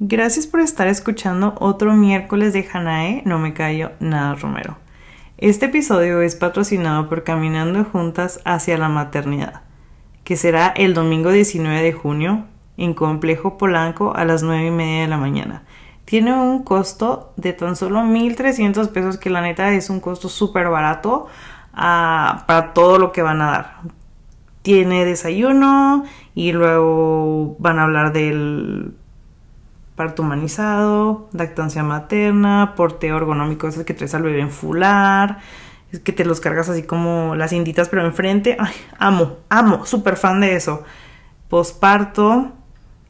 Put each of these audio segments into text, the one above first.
Gracias por estar escuchando otro miércoles de Hanae, no me callo nada Romero. Este episodio es patrocinado por Caminando Juntas hacia la Maternidad, que será el domingo 19 de junio en Complejo Polanco a las 9 y media de la mañana. Tiene un costo de tan solo 1.300 pesos, que la neta es un costo súper barato ah, para todo lo que van a dar. Tiene desayuno y luego van a hablar del parto humanizado, lactancia materna, porteo ergonómico, es que traes al bebé en fular, es que te los cargas así como las inditas pero enfrente. Ay, amo, amo, súper fan de eso. Posparto.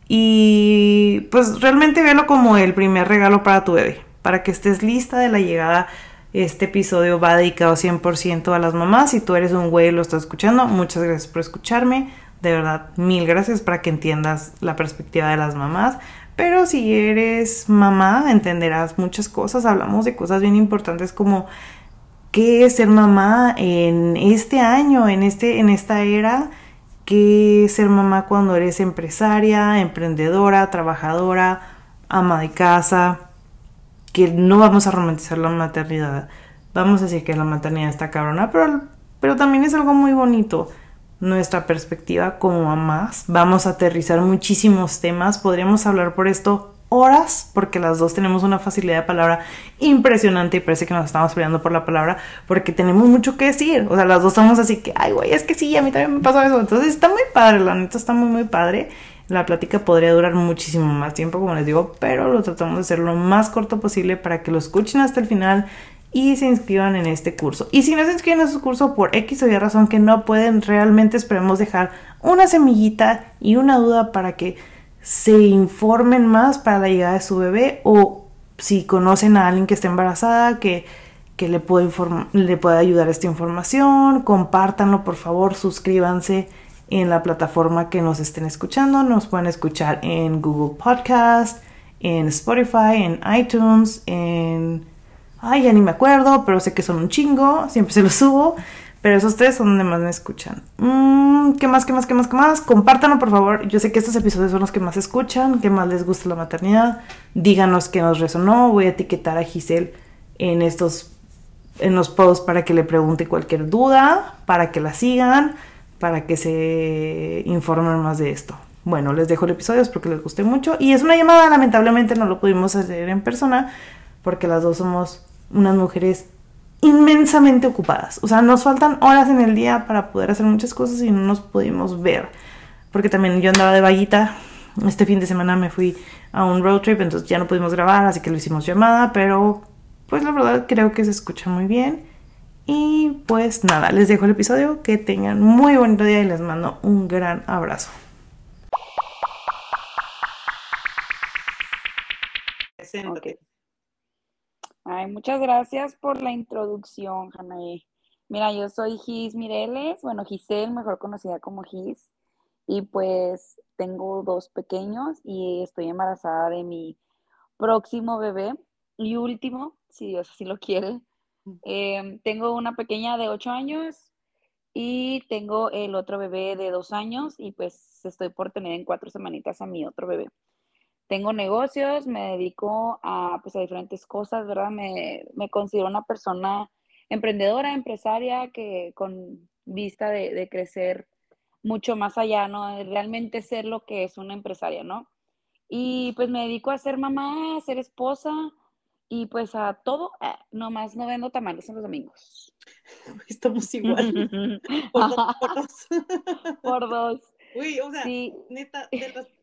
Y pues realmente velo como el primer regalo para tu bebé. Para que estés lista de la llegada. Este episodio va dedicado 100% a las mamás. Si tú eres un güey y lo estás escuchando, muchas gracias por escucharme. De verdad, mil gracias para que entiendas la perspectiva de las mamás. Pero si eres mamá, entenderás muchas cosas. Hablamos de cosas bien importantes como qué es ser mamá en este año, en, este, en esta era, qué es ser mamá cuando eres empresaria, emprendedora, trabajadora, ama de casa, que no vamos a romantizar la maternidad. Vamos a decir que la maternidad está cabrona, pero, pero también es algo muy bonito nuestra perspectiva como mamás. Vamos a aterrizar muchísimos temas. Podríamos hablar por esto horas, porque las dos tenemos una facilidad de palabra impresionante y parece que nos estamos peleando por la palabra, porque tenemos mucho que decir. O sea, las dos estamos así que, ay, güey, es que sí, a mí también me pasó eso. Entonces está muy padre, la neta está muy, muy padre. La plática podría durar muchísimo más tiempo, como les digo, pero lo tratamos de hacer lo más corto posible para que lo escuchen hasta el final y se inscriban en este curso. Y si no se inscriben en su curso por X o Y razón que no pueden, realmente esperemos dejar una semillita y una duda para que se informen más para la llegada de su bebé o si conocen a alguien que esté embarazada, que, que le, pueda le pueda ayudar esta información, compártanlo por favor, suscríbanse en la plataforma que nos estén escuchando. Nos pueden escuchar en Google Podcast, en Spotify, en iTunes, en ay, ya ni me acuerdo, pero sé que son un chingo, siempre se los subo, pero esos tres son donde más me escuchan. Mm, ¿Qué más, qué más, qué más, qué más? Compártanlo, por favor. Yo sé que estos episodios son los que más escuchan, que más les gusta la maternidad. Díganos qué nos resonó. Voy a etiquetar a Giselle en estos en los posts para que le pregunte cualquier duda, para que la sigan, para que se informen más de esto. Bueno, les dejo el episodio, espero que les guste mucho. Y es una llamada, lamentablemente no lo pudimos hacer en persona, porque las dos somos unas mujeres inmensamente ocupadas. O sea, nos faltan horas en el día para poder hacer muchas cosas y no nos pudimos ver. Porque también yo andaba de vaguita. Este fin de semana me fui a un road trip, entonces ya no pudimos grabar, así que lo hicimos llamada, pero pues la verdad creo que se escucha muy bien. Y pues nada, les dejo el episodio, que tengan muy bonito día y les mando un gran abrazo. Ay, muchas gracias por la introducción, Janae. Mira, yo soy Gis Mireles, bueno, Giselle, mejor conocida como Gis, y pues tengo dos pequeños y estoy embarazada de mi próximo bebé y último, si Dios así lo quiere. Em, tengo una pequeña de 8 años y tengo el otro bebé de 2 años y pues estoy por tener en cuatro semanitas a mi otro bebé tengo negocios, me dedico a, pues, a diferentes cosas, ¿verdad? Me, me, considero una persona emprendedora, empresaria, que con vista de, de, crecer mucho más allá, ¿no? De realmente ser lo que es una empresaria, ¿no? Y pues me dedico a ser mamá, a ser esposa y pues a todo, eh, nomás no vendo tamales en los domingos. Estamos igual. por dos. por dos. Güey, o sea, neta,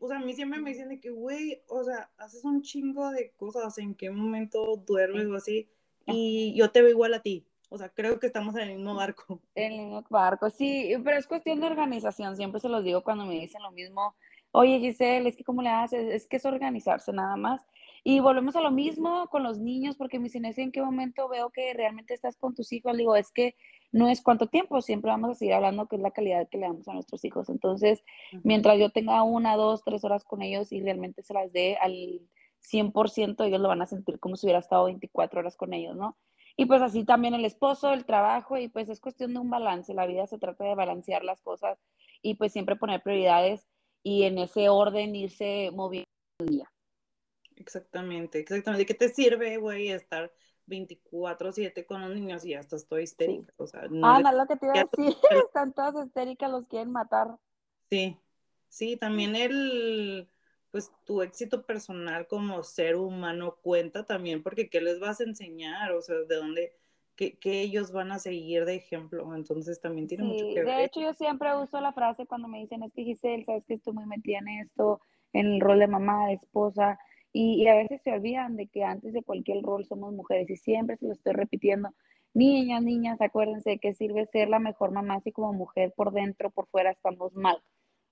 o sea, a mí siempre me dicen de que, güey, o sea, haces un chingo de cosas, en qué momento duermes o así, y yo te veo igual a ti. O sea, creo que estamos en el mismo barco. En el mismo barco, sí, pero es cuestión de organización. Siempre se los digo cuando me dicen lo mismo. Oye, Giselle, es que cómo le haces, es que es organizarse nada más. Y volvemos a lo mismo con los niños, porque me dicen, ¿en qué momento veo que realmente estás con tus hijos? digo, es que no es cuánto tiempo, siempre vamos a seguir hablando que es la calidad que le damos a nuestros hijos. Entonces, mientras yo tenga una, dos, tres horas con ellos y realmente se las dé al 100%, ellos lo van a sentir como si hubiera estado 24 horas con ellos, ¿no? Y pues así también el esposo, el trabajo, y pues es cuestión de un balance. La vida se trata de balancear las cosas y pues siempre poner prioridades y en ese orden irse moviendo el día. Exactamente, exactamente. ¿De qué te sirve, güey, estar 24-7 con los niños y hasta estoy histérica? O sea, no. Ah, no, lo que te iba a decir, están todas histéricas, los quieren matar. Sí, sí, también el, pues tu éxito personal como ser humano cuenta también, porque ¿qué les vas a enseñar? O sea, ¿de dónde? Que, ellos van a seguir de ejemplo, entonces también tiene mucho que ver. De hecho, yo siempre uso la frase cuando me dicen, es que Giselle, sabes que estoy muy metida en esto, en el rol de mamá, de esposa, y, a veces se olvidan de que antes de cualquier rol somos mujeres y siempre se lo estoy repitiendo. Niñas, niñas, acuérdense que sirve ser la mejor mamá si como mujer por dentro, por fuera estamos mal.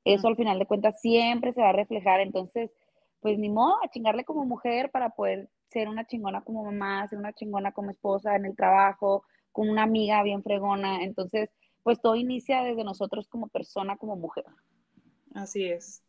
Eso al final de cuentas siempre se va a reflejar. Entonces, pues ni modo, a chingarle como mujer para poder ser una chingona como mamá, ser una chingona como esposa en el trabajo, con una amiga bien fregona. Entonces, pues todo inicia desde nosotros como persona, como mujer. Así es.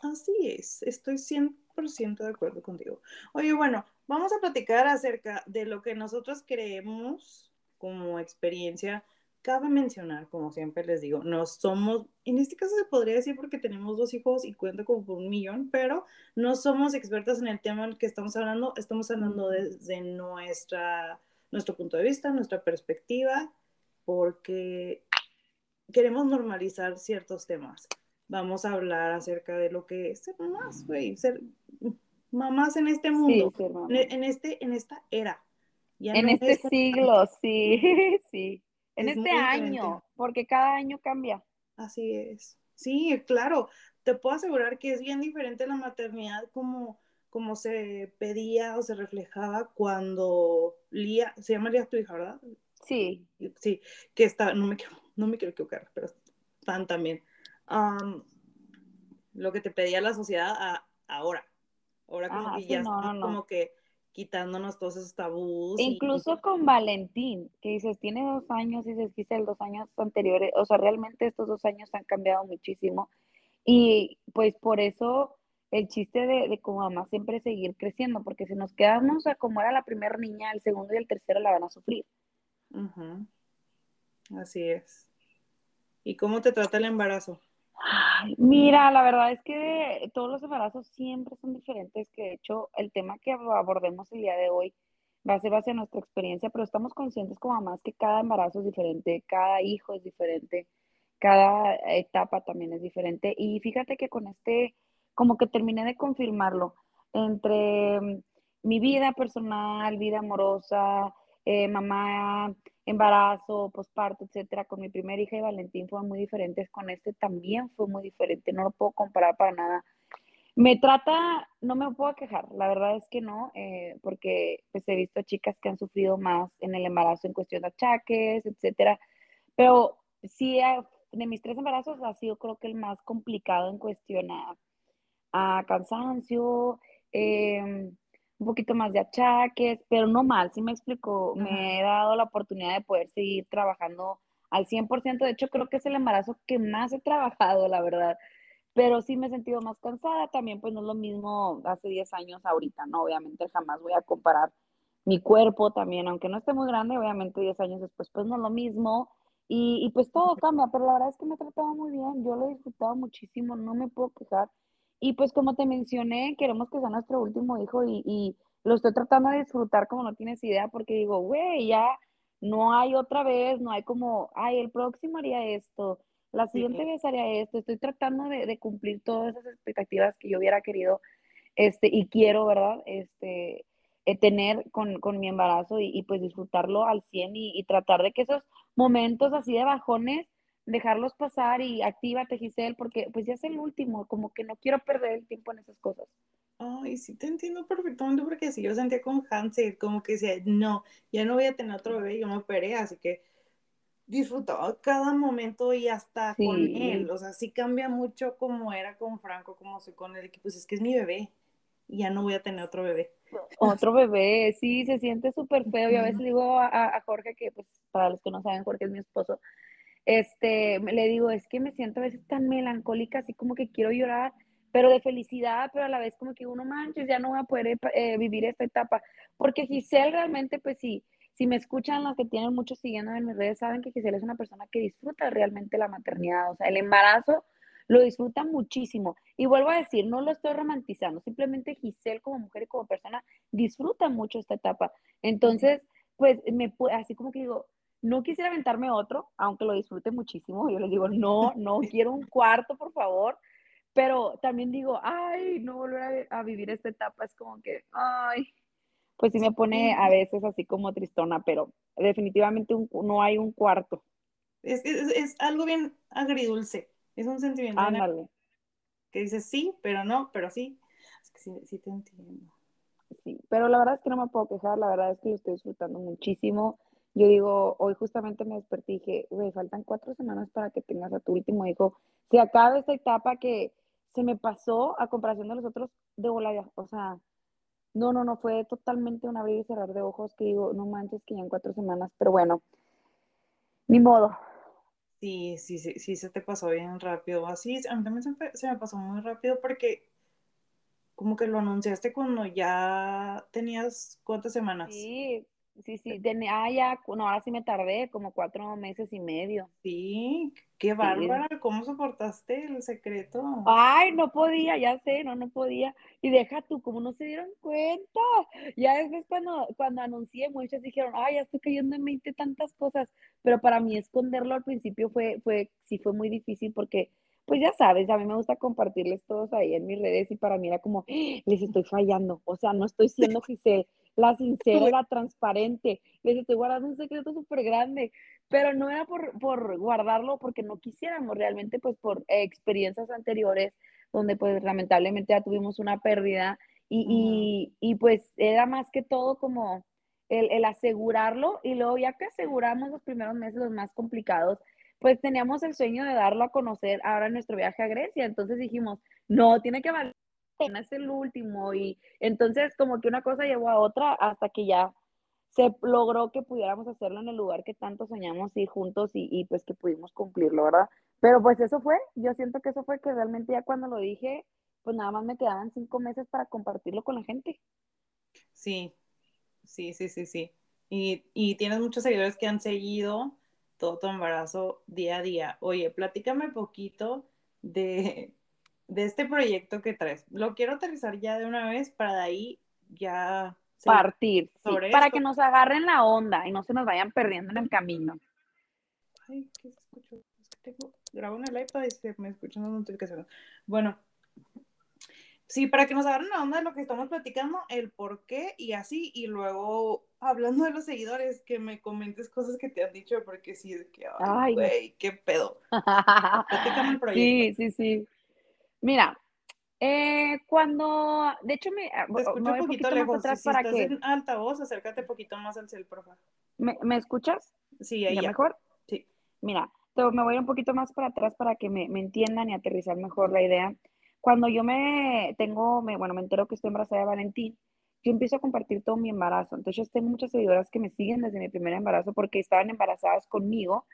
Así es. Estoy 100% de acuerdo contigo. Oye, bueno, vamos a platicar acerca de lo que nosotros creemos como experiencia cabe mencionar, como siempre les digo, no somos, en este caso se podría decir porque tenemos dos hijos y cuenta como por un millón, pero no somos expertas en el tema en el que estamos hablando, estamos hablando desde nuestra, nuestro punto de vista, nuestra perspectiva, porque queremos normalizar ciertos temas. Vamos a hablar acerca de lo que es ser mamás, güey, ser mamás en este mundo, en, este, en esta era. en este siglo, sí, sí. En este año, porque cada año cambia. Así es. Sí, claro. Te puedo asegurar que es bien diferente la maternidad como, como se pedía o se reflejaba cuando Lía, se llama Lía tu hija, ¿verdad? Sí. Sí, que está, no me quiero, no me quiero equivocar, pero están también. Lo que te pedía la sociedad ahora. Ahora como que ya como que quitándonos todos esos tabús. Incluso con Valentín, que dices, tiene dos años, y dices, quizá el dos años anteriores, o sea, realmente estos dos años han cambiado muchísimo. Y pues por eso el chiste de, como mamá siempre seguir creciendo, porque si nos quedamos a como era la primera niña, el segundo y el tercero la van a sufrir. Así es. ¿Y cómo te trata el embarazo? Mira, la verdad es que todos los embarazos siempre son diferentes, que de hecho el tema que abordemos el día de hoy va a ser base a nuestra experiencia, pero estamos conscientes como mamás que cada embarazo es diferente, cada hijo es diferente, cada etapa también es diferente. Y fíjate que con este, como que terminé de confirmarlo, entre mi vida personal, vida amorosa, eh, mamá embarazo, posparto, etcétera, con mi primera hija y Valentín fueron muy diferentes, con este también fue muy diferente, no lo puedo comparar para nada. Me trata, no me puedo quejar, la verdad es que no, eh, porque pues he visto chicas que han sufrido más en el embarazo en cuestión de achaques, etcétera, pero sí, de mis tres embarazos ha sido creo que el más complicado en cuestión a, a cansancio, eh, un poquito más de achaques, pero no mal, sí me explico, me he dado la oportunidad de poder seguir trabajando al 100%, de hecho creo que es el embarazo que más he trabajado, la verdad, pero sí me he sentido más cansada, también pues no es lo mismo hace 10 años ahorita, ¿no? Obviamente jamás voy a comparar mi cuerpo también, aunque no esté muy grande, obviamente 10 años después pues no es lo mismo, y, y pues todo cambia, pero la verdad es que me he tratado muy bien, yo lo he disfrutado muchísimo, no me puedo quejar, y pues como te mencioné, queremos que sea nuestro último hijo y, lo estoy tratando de disfrutar como no tienes idea, porque digo, güey, ya no hay otra vez, no hay como, ay, el próximo haría esto, la siguiente vez haría esto, estoy tratando de, cumplir todas esas expectativas que yo hubiera querido este, y quiero, ¿verdad? Este, eh, tener con, mi embarazo y, pues disfrutarlo al 100 y, y tratar de que esos momentos así de bajones dejarlos pasar y actívate, Giselle, porque pues ya es el último, como que no quiero perder el tiempo en esas cosas. Ay, sí te entiendo perfectamente porque si yo sentía con Hansel, como que decía, no, ya no voy a tener otro bebé, yo me operé, así que disfrutaba cada momento y hasta con él, o sea, sí cambia mucho como era con Franco, como soy con él, que pues es que es mi bebé y ya no voy a tener otro bebé. Otro bebé, sí, se siente súper feo y a veces digo a, a Jorge que, pues, para los que no saben, Jorge es mi esposo, este, le digo, es que me siento a veces tan melancólica, así como que quiero llorar, pero de felicidad, pero a la vez como que uno manches, ya no voy a poder eh, vivir esta etapa, porque Giselle realmente, pues sí, si me escuchan los que tienen mucho siguiendo en mis redes, saben que Giselle es una persona que disfruta realmente la maternidad, o sea, el embarazo lo disfruta muchísimo. Y vuelvo a decir, no lo estoy romantizando, simplemente Giselle como mujer y como persona disfruta mucho esta etapa. Entonces, pues, me, así como que digo, no quisiera aventarme otro, aunque lo disfrute muchísimo. Yo les digo, no, no, quiero un cuarto, por favor. Pero también digo, ay, no volver a, vivir esta etapa es como que, ay, pues sí me pone a veces así como tristona, pero definitivamente no hay un cuarto. Es, es, algo bien agridulce, es un sentimiento que dices sí, pero no, pero sí. Es que sí, sí te entiendo. Sí, pero la verdad es que no me puedo quejar, la verdad es que yo estoy disfrutando muchísimo. Yo digo, hoy justamente me desperté y dije, güey, faltan cuatro semanas para que tengas a tu último hijo. Se acaba esta etapa que se me pasó a comparación de los otros de volada. O sea, no, no, no, fue totalmente un abrir y cerrar de ojos que digo, no manches que ya en cuatro semanas, pero bueno, ni modo. Sí, sí, sí, sí, se te pasó bien rápido. Así, a mí también se me, se me pasó muy rápido porque como que lo anunciaste cuando ya tenías cuántas semanas. Sí, Sí, sí, tenía, ah, ya, no, ahora sí me tardé como cuatro meses y medio. Sí, qué bárbara, ¿cómo soportaste el secreto? Ay, no podía, ya sé, no, no podía. Y deja tú, como no se dieron cuenta. Ya después cuando, cuando anuncié, muchas dijeron, ay, ya estoy cayendo en mente tantas cosas. Pero para mí esconderlo al principio fue, fue, sí fue muy difícil porque, pues ya sabes, a mí me gusta compartirles todos ahí en mis redes y para mí era como, ¡Ah! les estoy fallando, o sea, no estoy siendo Giselle la sincera, la transparente. Les estoy guardando un secreto súper grande, pero no era por, por, guardarlo porque no quisiéramos, realmente pues por experiencias anteriores donde pues lamentablemente ya tuvimos una pérdida y, y, y pues era más que todo como el, el, asegurarlo y luego ya que aseguramos los primeros meses, los más complicados, pues teníamos el sueño de darlo a conocer ahora en nuestro viaje a Grecia. Entonces dijimos, no, tiene que valer es el último y entonces como que una cosa llevó a otra hasta que ya se logró que pudiéramos hacerlo en el lugar que tanto soñamos ir juntos y, pues que pudimos cumplirlo, ¿verdad? Pero pues eso fue, yo siento que eso fue que realmente ya cuando lo dije, pues nada más me quedaban cinco meses para compartirlo con la gente. Sí, sí, sí, sí, sí. Y, y tienes muchos seguidores que han seguido todo tu embarazo día a día. Oye, platícame poquito de de este proyecto que traes. Lo quiero aterrizar ya de una vez para de ahí ya partir, para que nos agarren la onda y no se nos vayan perdiendo en el camino. Ay, ¿qué se escuchó? Es que tengo, grabo en el iPad y se me escuchan las notificaciones. Bueno, sí, para que nos agarren la onda de lo que estamos platicando, el por qué y así, y luego hablando de los seguidores, que me comentes cosas que te han dicho, porque sí, es que, ay, güey, qué pedo. Platícame el proyecto. Sí, sí, sí. Mira, eh, cuando, de hecho, me, ah, Te escucho un poquito lejos. Atrás si, para estás que... en altavoz, acércate un poquito más al cel, por favor. ¿Me, ¿me escuchas? Sí, ahí ¿Ya, mejor? Sí. Mira, me voy un poquito más para atrás para que me, me, entiendan y aterrizar mejor la idea. Cuando yo me tengo, me, bueno, me entero que estoy embarazada de Valentín, yo empiezo a compartir todo mi embarazo. Entonces, tengo muchas seguidoras que me siguen desde mi primer embarazo porque estaban embarazadas conmigo.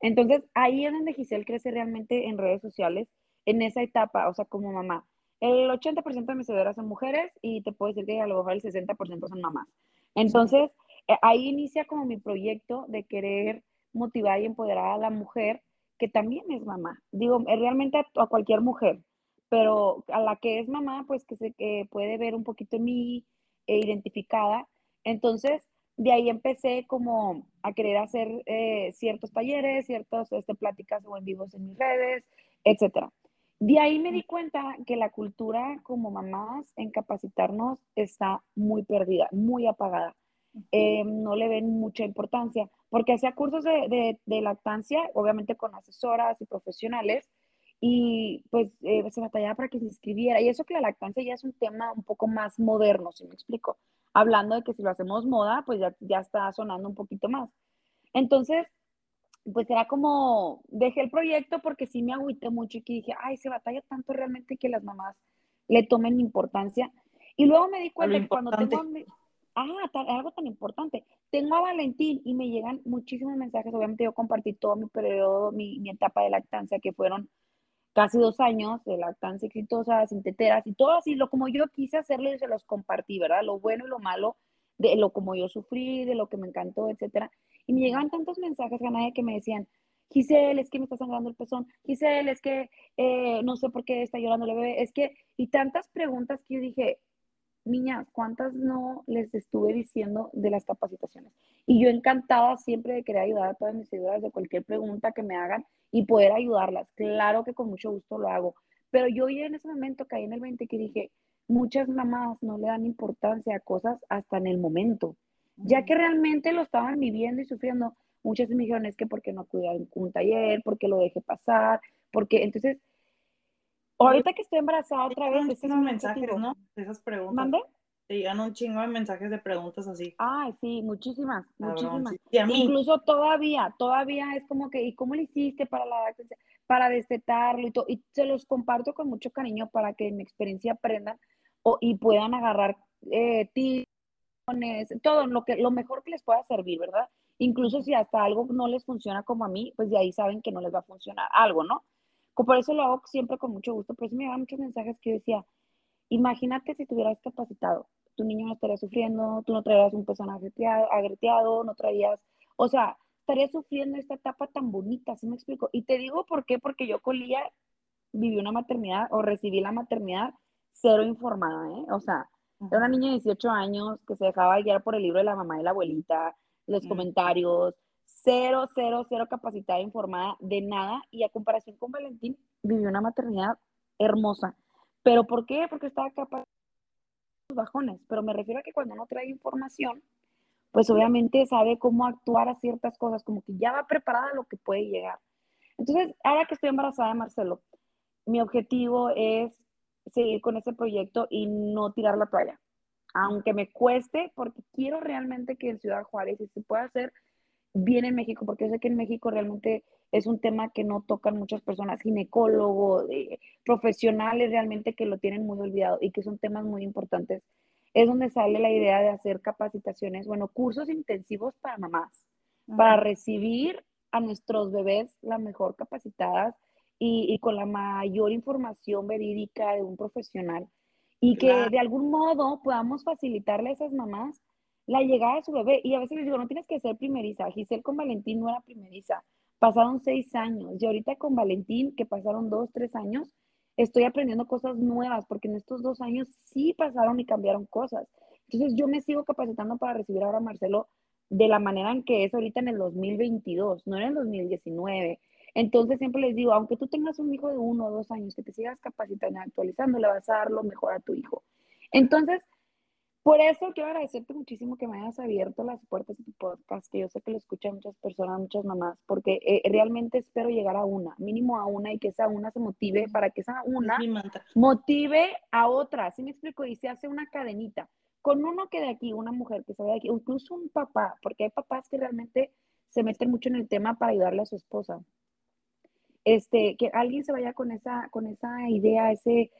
Entonces, ahí es donde Giselle crece realmente en redes sociales en esa etapa, o sea, como mamá. El 80% de mis seguidoras son mujeres y te puedo decir que a lo mejor el 60% son mamás. Entonces, eh, ahí inicia como mi proyecto de querer motivar y empoderar a la mujer que también es mamá. Digo, eh, realmente a, cualquier mujer, pero a la que es mamá, pues que se que puede ver un poquito en mí e identificada. Entonces, de ahí empecé como a querer hacer eh, ciertos talleres, ciertas este, pláticas o en vivos en mis redes, etcétera. De ahí me di cuenta que la cultura como mamás en capacitarnos está muy perdida, muy apagada. Eh, no le ven mucha importancia, porque hacía cursos de, lactancia, obviamente con asesoras y profesionales, y pues eh, se batallaba para que se inscribiera. Y eso que la lactancia ya es un tema un poco más moderno, si me explico. Hablando de que si lo hacemos moda, pues ya, ya está sonando un poquito más. Entonces, pues era como, dejé el proyecto porque sí me agüité mucho y que dije, ay, se batalla tanto realmente que las mamás le tomen importancia. Y luego me di cuenta que cuando tengo, ah, algo tan importante, tengo a Valentín y me llegan muchísimos mensajes, obviamente yo compartí todo mi periodo, mi, mi etapa de lactancia, que fueron casi dos años de lactancia exitosa, sin teteras y todo así, lo como yo quise hacerle, se los compartí, ¿verdad? Lo bueno y lo malo, de lo como yo sufrí, de lo que me encantó, etcétera. Y me llegaban tantos mensajes, Ganae, que me decían, Giselle, es que me está sangrando el pezón, Giselle, es que eh, no sé por qué está llorando el bebé, es que, y tantas preguntas que yo dije, niñas, ¿cuántas no les estuve diciendo de las capacitaciones? Y yo encantada siempre de querer ayudar a todas mis seguidoras de cualquier pregunta que me hagan y poder ayudarlas. Claro que con mucho gusto lo hago. Pero yo ya en ese momento caí en el 20 que dije, muchas mamás no le dan importancia a cosas hasta en el momento. Ya que realmente lo estaban viviendo y sufriendo, muchas me dijeron, es que porque no a un taller, porque lo dejé pasar, porque entonces, ahorita que estoy embarazada otra vez, es mensajes, ¿no? Esas preguntas. ¿Mande? Te llegan un chingo de mensajes de preguntas así. Ay, sí, muchísimas, muchísimas. Incluso todavía, todavía es como que, ¿y cómo le hiciste para la para destetarlo y todo? Y se los comparto con mucho cariño para que en mi experiencia aprendan o, y puedan agarrar eh, todo lo, que, lo mejor que les pueda servir, ¿verdad? Incluso si hasta algo no les funciona como a mí, pues de ahí saben que no les va a funcionar algo, ¿no? Por eso lo hago siempre con mucho gusto. Por eso me llegan muchos mensajes que yo decía, imagínate si te hubieras capacitado, tu niño no estaría sufriendo, tú no traerías un pezón agreteado, no traerías, o sea, estaría sufriendo esta etapa tan bonita, ¿sí me explico? Y te digo por qué, porque yo con Lía viví una maternidad o recibí la maternidad cero informada, ¿eh? O sea, era una niña de 18 años que se dejaba guiar por el libro de la mamá y la abuelita, los mm. comentarios, cero, cero, cero capacitada informada de nada. Y a comparación con Valentín, vivió una maternidad hermosa. ¿Pero por qué? Porque estaba capaz de bajones. Pero me refiero a que cuando uno trae información, pues obviamente sabe cómo actuar a ciertas cosas, como que ya va preparada a lo que puede llegar. Entonces, ahora que estoy embarazada de Marcelo, mi objetivo es seguir con ese proyecto y no tirar la toalla. Aunque me cueste, porque quiero realmente que en Ciudad Juárez, se pueda hacer bien en México, porque yo sé que en México realmente es un tema que no tocan muchas personas, ginecólogos, profesionales realmente que lo tienen muy olvidado y que son temas muy importantes. Es donde sale la idea de hacer capacitaciones, bueno, cursos intensivos para mamás, para recibir a nuestros bebés la mejor capacitadas y, con la mayor información verídica de un profesional y que de algún modo podamos facilitarle a esas mamás la llegada de su bebé. Y a veces les digo, no tienes que ser primeriza. Giselle con Valentín no era primeriza. Pasaron seis años y ahorita con Valentín, que pasaron dos, tres años, estoy aprendiendo cosas nuevas porque en estos dos años sí pasaron y cambiaron cosas. Entonces yo me sigo capacitando para recibir ahora a Marcelo de la manera en que es ahorita en el 2022, no en el 2019. Entonces siempre les digo, aunque tú tengas un hijo de uno o dos años, que te sigas capacitando y actualizando, le vas a dar lo mejor a tu hijo. Entonces, por eso quiero agradecerte muchísimo que me hayas abierto las puertas de tu podcast, que yo sé que lo escuchan muchas personas, muchas mamás, porque eh, realmente espero llegar a una, mínimo a una, y que esa una se motive para que esa una motive a otra. ¿Sí me explico? Y se hace una cadenita. Con uno que de aquí, una mujer que se de aquí, incluso un papá, porque hay papás que realmente se meten mucho en el tema para ayudarle a su esposa este, que alguien se vaya con esa, con esa idea, ese,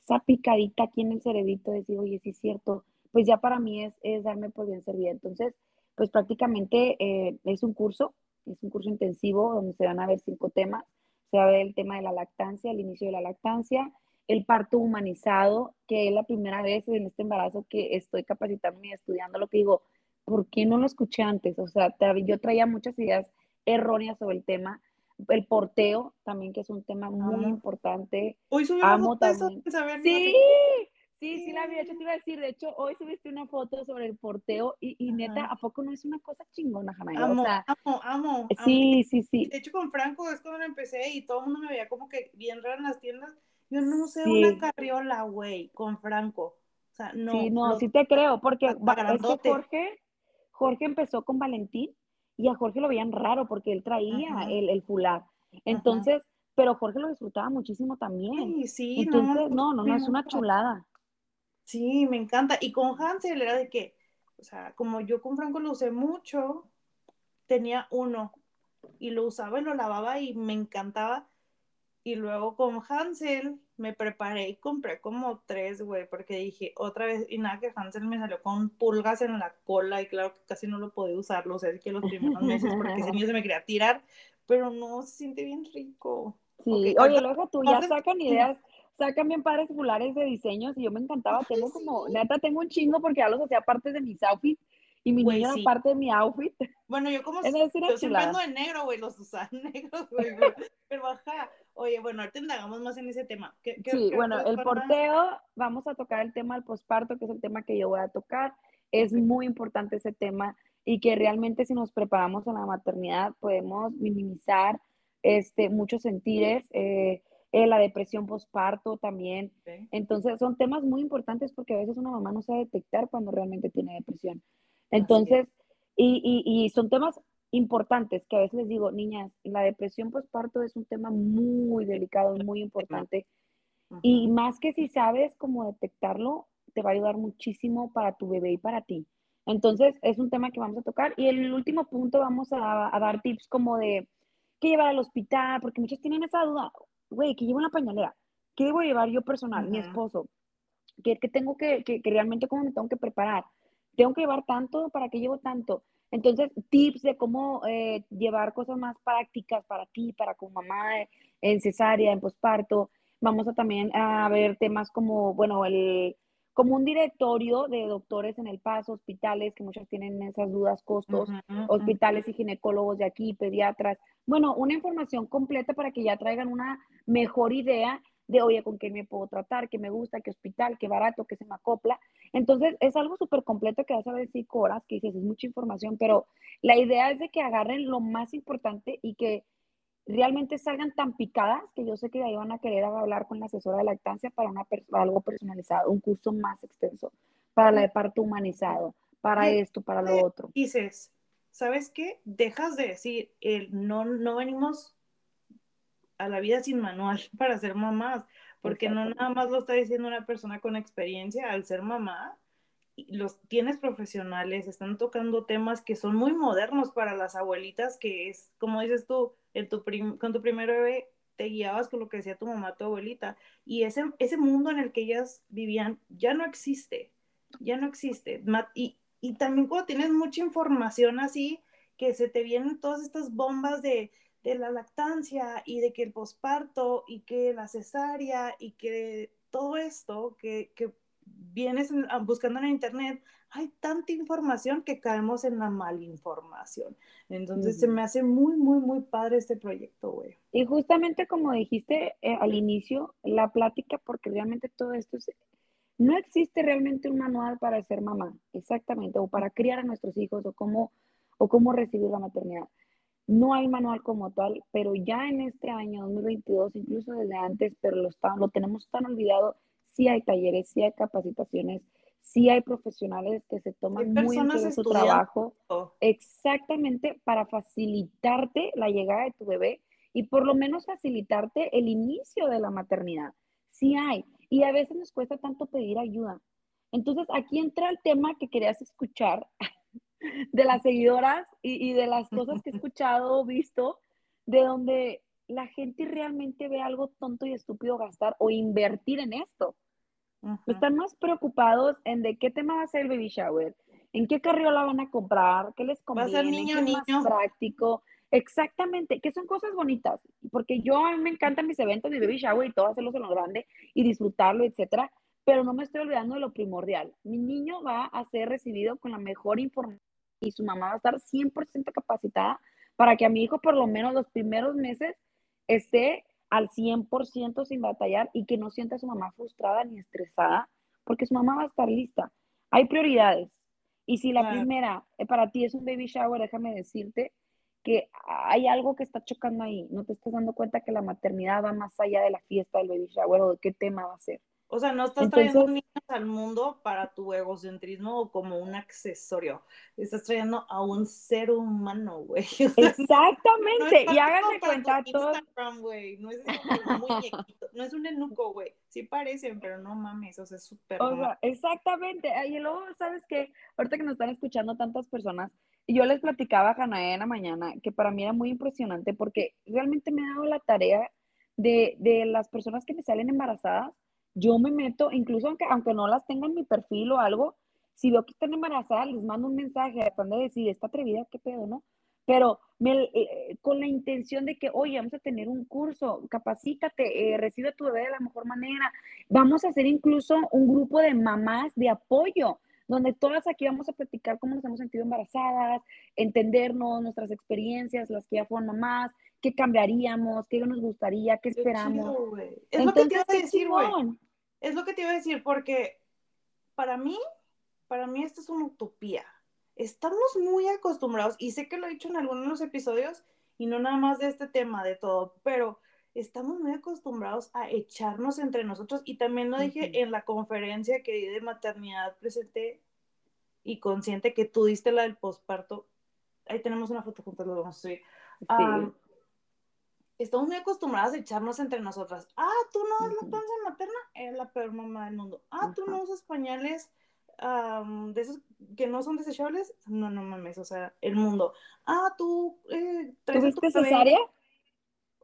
esa picadita aquí en el cerebrito, de decir, oye, sí es cierto, pues ya para mí es, es darme por bien servir. Entonces, pues prácticamente eh, es un curso, es un curso intensivo donde se van a ver cinco temas. Se va a ver el tema de la lactancia, el inicio de la lactancia, el parto humanizado, que es la primera vez en este embarazo que estoy capacitándome y estudiando lo que digo, ¿por qué no lo escuché antes? O sea, yo traía muchas ideas erróneas sobre el tema, el porteo también, que es un tema muy importante. Hoy subimos también. sí, sí, sí, la vi. Yo te iba a decir, de hecho, hoy subiste una foto sobre el porteo y, y neta, ¿a poco no es una cosa chingona, Jamaica? Amo, amo, amo. Sí, sí, sí. De hecho, con Franco es cuando empecé y todo el mundo me veía como que bien raro en las tiendas. Yo no sé una carriola, güey, con Franco. O sea, no. Sí, no, sí te creo, porque es que Jorge, Jorge empezó con Valentín y a Jorge lo veían raro porque él traía el, el fular. Entonces, pero Jorge lo disfrutaba muchísimo también. Sí, sí. Entonces, no, no, no, es una chulada. Sí, me encanta. Y con Hansel era de que, o sea, como yo con Franco lo usé mucho, tenía uno y lo usaba y lo lavaba y me encantaba. Y luego con Hansel me preparé y compré como tres, güey, porque dije otra vez, y nada, que Hansel me salió con pulgas en la cola y claro que casi no lo podía usar, lo sé, que los primeros meses porque ese niño se me quería tirar, pero no, se siente bien rico. Sí, oye, luego tú ya sacan ideas, sacan bien padres populares de diseños y yo me encantaba, tengo como, neta, tengo un chingo porque ya los hacía parte de mis outfits y mi niño era parte de mi outfit. Bueno, yo como yo siempre ando de negro, güey, los usan negros, güey, pero, baja. Oye, bueno, ahorita indagamos más en ese tema. sí, bueno, el porteo, vamos a tocar el tema del posparto, que es el tema que yo voy a tocar. Es muy importante ese tema y que realmente si nos preparamos a la maternidad podemos minimizar este, muchos sentires, eh, eh, la depresión postparto también. Entonces son temas muy importantes porque a veces una mamá no sabe detectar cuando realmente tiene depresión. Entonces, y, y, son temas importantes que a veces les digo, niñas, la depresión postparto es un tema muy delicado y muy importante. Y más que si sabes cómo detectarlo, te va a ayudar muchísimo para tu bebé y para ti. Entonces, es un tema que vamos a tocar. Y el último punto, vamos a, dar tips como de qué llevar al hospital, porque muchos tienen esa duda, güey, ¿qué llevo en la pañalera? ¿Qué debo llevar yo personal, mi esposo? ¿Qué, tengo que, que, realmente cómo me tengo que preparar? ¿Tengo que llevar tanto? ¿Para qué llevo tanto? Entonces, tips de cómo eh, llevar cosas más prácticas para ti, para tu mamá en cesárea, en posparto. Vamos a también a ver temas como, bueno, el como un directorio de doctores en el paso, hospitales, que muchos tienen esas dudas, costos, hospitales y ginecólogos de aquí, pediatras. Bueno, una información completa para que ya traigan una mejor idea de, oye, con qué me puedo tratar, qué me gusta, qué hospital, qué barato, qué se me acopla. Entonces, es algo súper completo que vas a ver cinco horas, que dices, es mucha información, pero la idea es de que agarren lo más importante y que realmente salgan tan picadas que yo sé que ahí van a querer hablar con la asesora de lactancia para, una, algo personalizado, un curso más extenso, para la de parto humanizado, para esto, para lo otro. Dices, ¿sabes qué? Dejas de decir, el, no, no venimos a la vida sin manual para ser mamás, porque no nada más lo está diciendo una persona con experiencia al ser mamá, los tienes profesionales, están tocando temas que son muy modernos para las abuelitas, que es, como dices tú, tu con tu primer bebé te guiabas con lo que decía tu mamá, tu abuelita, y ese, ese mundo en el que ellas vivían ya no existe, ya no existe. Y, y también cuando tienes mucha información así, que se te vienen todas estas bombas de la lactancia y de que el posparto y que la cesárea y que todo esto que, que vienes buscando en internet, hay tanta información que caemos en la malinformación. Entonces se me hace muy, muy, muy padre este proyecto, güey. Y justamente como dijiste eh, al inicio, la plática, porque realmente todo esto es, no existe realmente un manual para ser mamá, exactamente, o para criar a nuestros hijos, o cómo, o cómo recibir la maternidad. No hay manual como tal, pero ya en este año 2022, incluso desde antes, pero lo, está, lo tenemos tan olvidado, sí hay talleres, sí hay capacitaciones, sí hay profesionales que se toman muy en serio su trabajo exactamente para facilitarte la llegada de tu bebé y por lo menos facilitarte el inicio de la maternidad. Sí hay. Y a veces nos cuesta tanto pedir ayuda. Entonces, aquí entra el tema que querías escuchar de las seguidoras y, de las cosas que he escuchado o visto, de donde la gente realmente ve algo tonto y estúpido gastar o invertir en esto. Están más preocupados en de qué tema va a ser el baby shower, en qué carriola van a comprar, qué les conviene, va a ser niño, qué es más práctico. Exactamente, que son cosas bonitas, porque yo a mí me encantan mis eventos de baby shower y todo hacerlos en lo grande y disfrutarlo, etcétera, pero no me estoy olvidando de lo primordial. Mi niño va a ser recibido con la mejor información y su mamá va a estar 100% capacitada para que a mi hijo por lo menos los primeros meses esté al 100% sin batallar y que no sienta a su mamá frustrada ni estresada, porque su mamá va a estar lista. Hay prioridades. Y si la primera eh, para ti es un baby shower, déjame decirte que hay algo que está chocando ahí. No te estás dando cuenta que la maternidad va más allá de la fiesta del baby shower o de qué tema va a ser. O sea, no estás trayendo niños al mundo para tu egocentrismo o como un accesorio. Estás trayendo a un ser humano, güey. exactamente. y háganme cuenta todo. No es. No es un enuco, güey. Sí parecen, pero no mames. O sea, es súper. O sea, exactamente. Y luego, ¿sabes qué? Ahorita que nos están escuchando tantas personas, yo les platicaba a Janae en la mañana que para mí era muy impresionante porque realmente me ha dado la tarea de, de las personas que me salen embarazadas yo me meto, incluso aunque, aunque no las tenga en mi perfil o algo, si veo que están embarazadas, les mando un mensaje tratando de decir, está atrevida, qué pedo, ¿no? Pero me, eh, con la intención de que, oye, vamos a tener un curso, capacítate, eh, recibe a tu bebé de la mejor manera. Vamos a hacer incluso un grupo de mamás de apoyo, donde todas aquí vamos a platicar cómo nos hemos sentido embarazadas, entendernos, nuestras experiencias, las que ya fueron mamás, qué cambiaríamos, qué nos gustaría, qué esperamos. es lo que te iba a decir, güey. Es lo que te iba a decir, porque para mí, para mí esto es una utopía. Estamos muy acostumbrados, y sé que lo he dicho en algunos de los episodios, y no nada más de este tema, de todo, pero estamos muy acostumbrados a echarnos entre nosotros y también lo dije en la conferencia que di de maternidad presente y consciente que tú diste la del posparto. Ahí tenemos una foto juntas, lo vamos a subir. Estamos muy acostumbrados a echarnos entre nosotras. Ah, tú no das lactancia materna, eres la peor mamá del mundo. Ah, tú no usas pañales de esos que no son desechables. No, no mames, o sea, el mundo. Ah, tú eh, ¿Tuviste cesárea?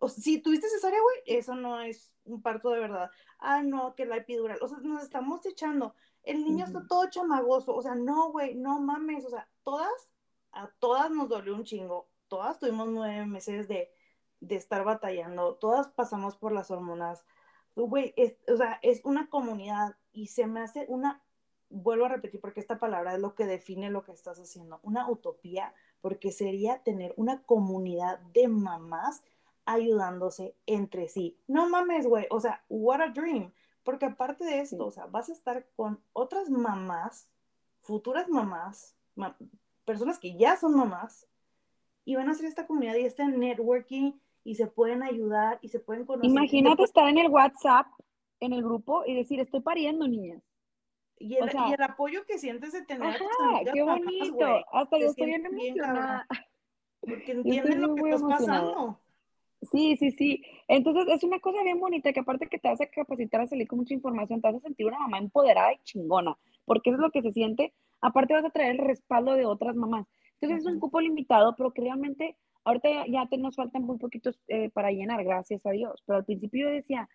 si tuviste cesárea, güey, eso no es un parto de verdad. Ah, no, que la epidural. O sea, nos estamos echando. El niño está todo chamagoso. O sea, no, güey, no mames. O sea, todas, a todas nos dolió un chingo. Todas tuvimos nueve meses de, de estar batallando. Todas pasamos por las hormonas. Güey, o sea, es una comunidad y se me hace una, vuelvo a repetir porque esta palabra es lo que define lo que estás haciendo, una utopía, porque sería tener una comunidad de mamás ayudándose entre sí. No mames, güey, o sea, what a dream. Porque aparte de esto, o sea, vas a estar con otras mamás, futuras mamás, personas que ya son mamás, y van a hacer esta comunidad y este networking y se pueden ayudar y se pueden conocer. Imagínate estar en el WhatsApp, en el grupo y decir, estoy pariendo, niñas. Y el, y el apoyo que sientes de tener ajá, qué bonito. Hasta yo estoy bien emocionada. porque entienden lo que estás pasando. Sí, sí, sí. Entonces es una cosa bien bonita que aparte que te vas a capacitar a salir con mucha información, te vas a sentir una mamá empoderada y chingona, porque eso es lo que se siente. Aparte vas a traer el respaldo de otras mamás. Entonces es un cupo limitado, pero que realmente ahorita ya, te nos faltan muy poquitos eh, para llenar, gracias a Dios. Pero al principio yo decía,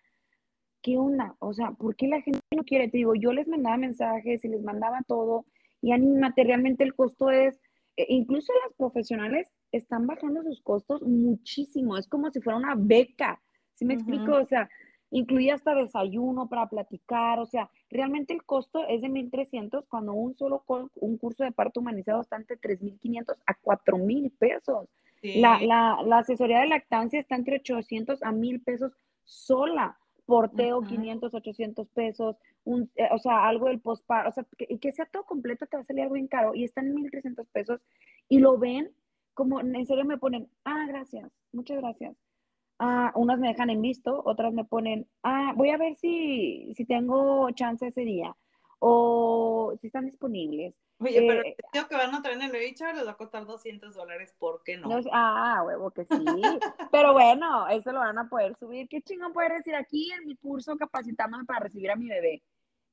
¿qué onda? O sea, ¿por qué la gente no quiere? Te digo, yo les mandaba mensajes y les mandaba todo y materialmente el costo es, e incluso las profesionales están bajando sus costos muchísimo. Es como si fuera una beca. ¿Sí me explico? O sea, incluye hasta desayuno para platicar. O sea, realmente el costo es de 1.300 cuando un solo un curso de parto humanizado está entre 3.500 a 4.000 pesos. La, la, la, asesoría de lactancia está entre 800 a 1.000 pesos sola. Porteo, 500, 800 pesos. Un, eh, o sea, algo del postparto. O sea, que, que sea todo completo te va a salir algo bien caro. Y están en 1.300 pesos. Y lo ven como en serio me ponen, ah, gracias, muchas gracias. Ah, unas me dejan en visto, otras me ponen, ah, voy a ver si, si tengo chance ese día o si están disponibles. Oye, pero eh, el que van a traer en el bicho les va a costar 200 dólares, ¿por qué no? ah, huevo, que sí. pero bueno, eso lo van a poder subir. ¿Qué chingón poder decir aquí en mi curso capacitándome para recibir a mi bebé?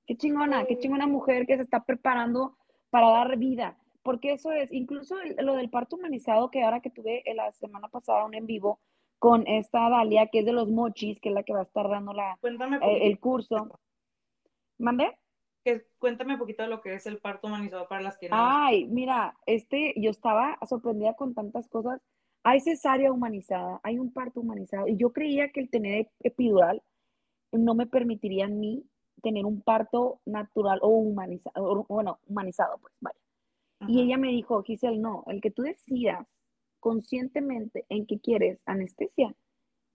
Qué chingona, qué chingona mujer que se está preparando para dar vida porque eso es, incluso lo del parto humanizado, que ahora que tuve la semana pasada un en vivo con esta Dalia, que es de los mochis, que es la que va a estar dando la, eh, el curso. ¿Mande? Que, cuéntame un poquito de lo que es el parto humanizado para las que no. Ay, mira, este, yo estaba sorprendida con tantas cosas. Hay cesárea humanizada, hay un parto humanizado, y yo creía que el tener epidural no me permitiría a mí tener un parto natural o humanizado, bueno, humanizado, pues vaya. Y ella me dijo, Giselle, no, el que tú decidas conscientemente en qué quieres anestesia,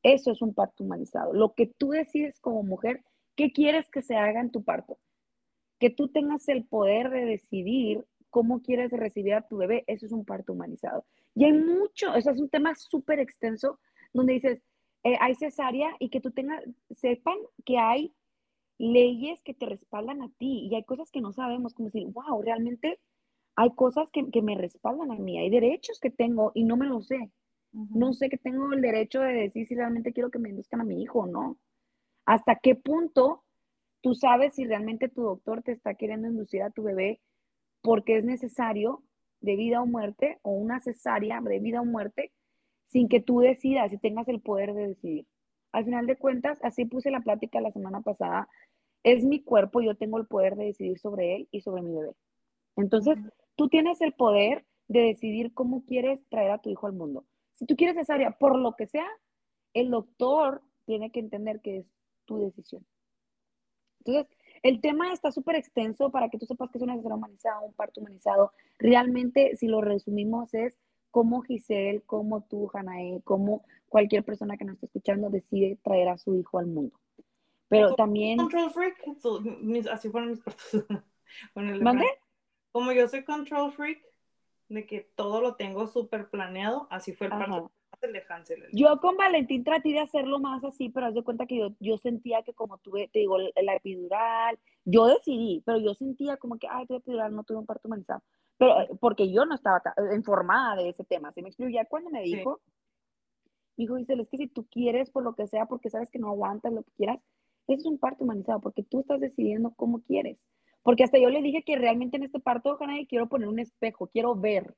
eso es un parto humanizado. Lo que tú decides como mujer, ¿qué quieres que se haga en tu parto? Que tú tengas el poder de decidir cómo quieres recibir a tu bebé, eso es un parto humanizado. Y hay mucho, eso es un tema súper extenso, donde dices, eh, hay cesárea y que tú tengas, sepan que hay leyes que te respaldan a ti y hay cosas que no sabemos, como decir, wow, realmente hay cosas que, me respaldan a mí, hay derechos que tengo y no me lo sé. No sé que tengo el derecho de decir si realmente quiero que me induzcan a mi hijo o no. ¿Hasta qué punto tú sabes si realmente tu doctor te está queriendo inducir a tu bebé porque es necesario de vida o muerte o una cesárea de vida o muerte sin que tú decidas y tengas el poder de decidir? Al final de cuentas, así puse la plática la semana pasada, es mi cuerpo, yo tengo el poder de decidir sobre él y sobre mi bebé. Entonces, Tú tienes el poder de decidir cómo quieres traer a tu hijo al mundo. Si tú quieres cesárea, por lo que sea, el doctor tiene que entender que es tu decisión. Entonces, el tema está súper extenso para que tú sepas que es una cesárea humanizada, un parto humanizado. Realmente, si lo resumimos, es cómo Giselle, cómo tú, Hanae, cómo cualquier persona que nos esté escuchando decide traer a su hijo al mundo. Pero también... Control freak, así fueron mis partos. ¿Mande? Como yo soy control freak, de que todo lo tengo súper planeado, así fue el parto de Hansel. Yo con Valentín traté de hacerlo más así, pero haz de cuenta que yo, yo sentía que como tuve, te digo, la epidural, yo decidí, pero yo sentía como que, ay, tuve epidural, no tuve un parto humanizado. Pero porque yo no estaba informada de ese tema, ¿se me explico? Ya cuando me dijo, me dijo, dice, es que si tú quieres por lo que sea, porque sabes que no aguantas lo que quieras, es un parto humanizado, porque tú estás decidiendo cómo quieres. Porque hasta yo le dije que realmente en este parto, ojalá quiero poner un espejo, quiero ver.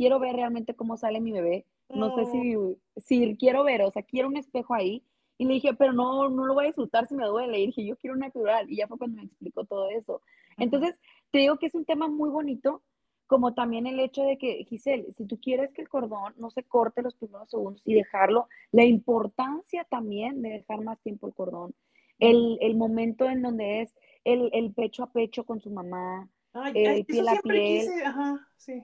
Quiero ver realmente cómo sale mi bebé. No sé si, si quiero ver, o sea, quiero un espejo ahí. Y le dije, pero no, no lo voy a disfrutar si me duele. Y dije, yo quiero natural. Y ya fue cuando me explicó todo eso. Entonces, te digo que es un tema muy bonito, como también el hecho de que, Giselle, si tú quieres que el cordón no se corte los primeros segundos y dejarlo, la importancia también de dejar más tiempo el cordón, el, el momento en donde es el, el, pecho a pecho con su mamá, el piel a piel. ajá, sí.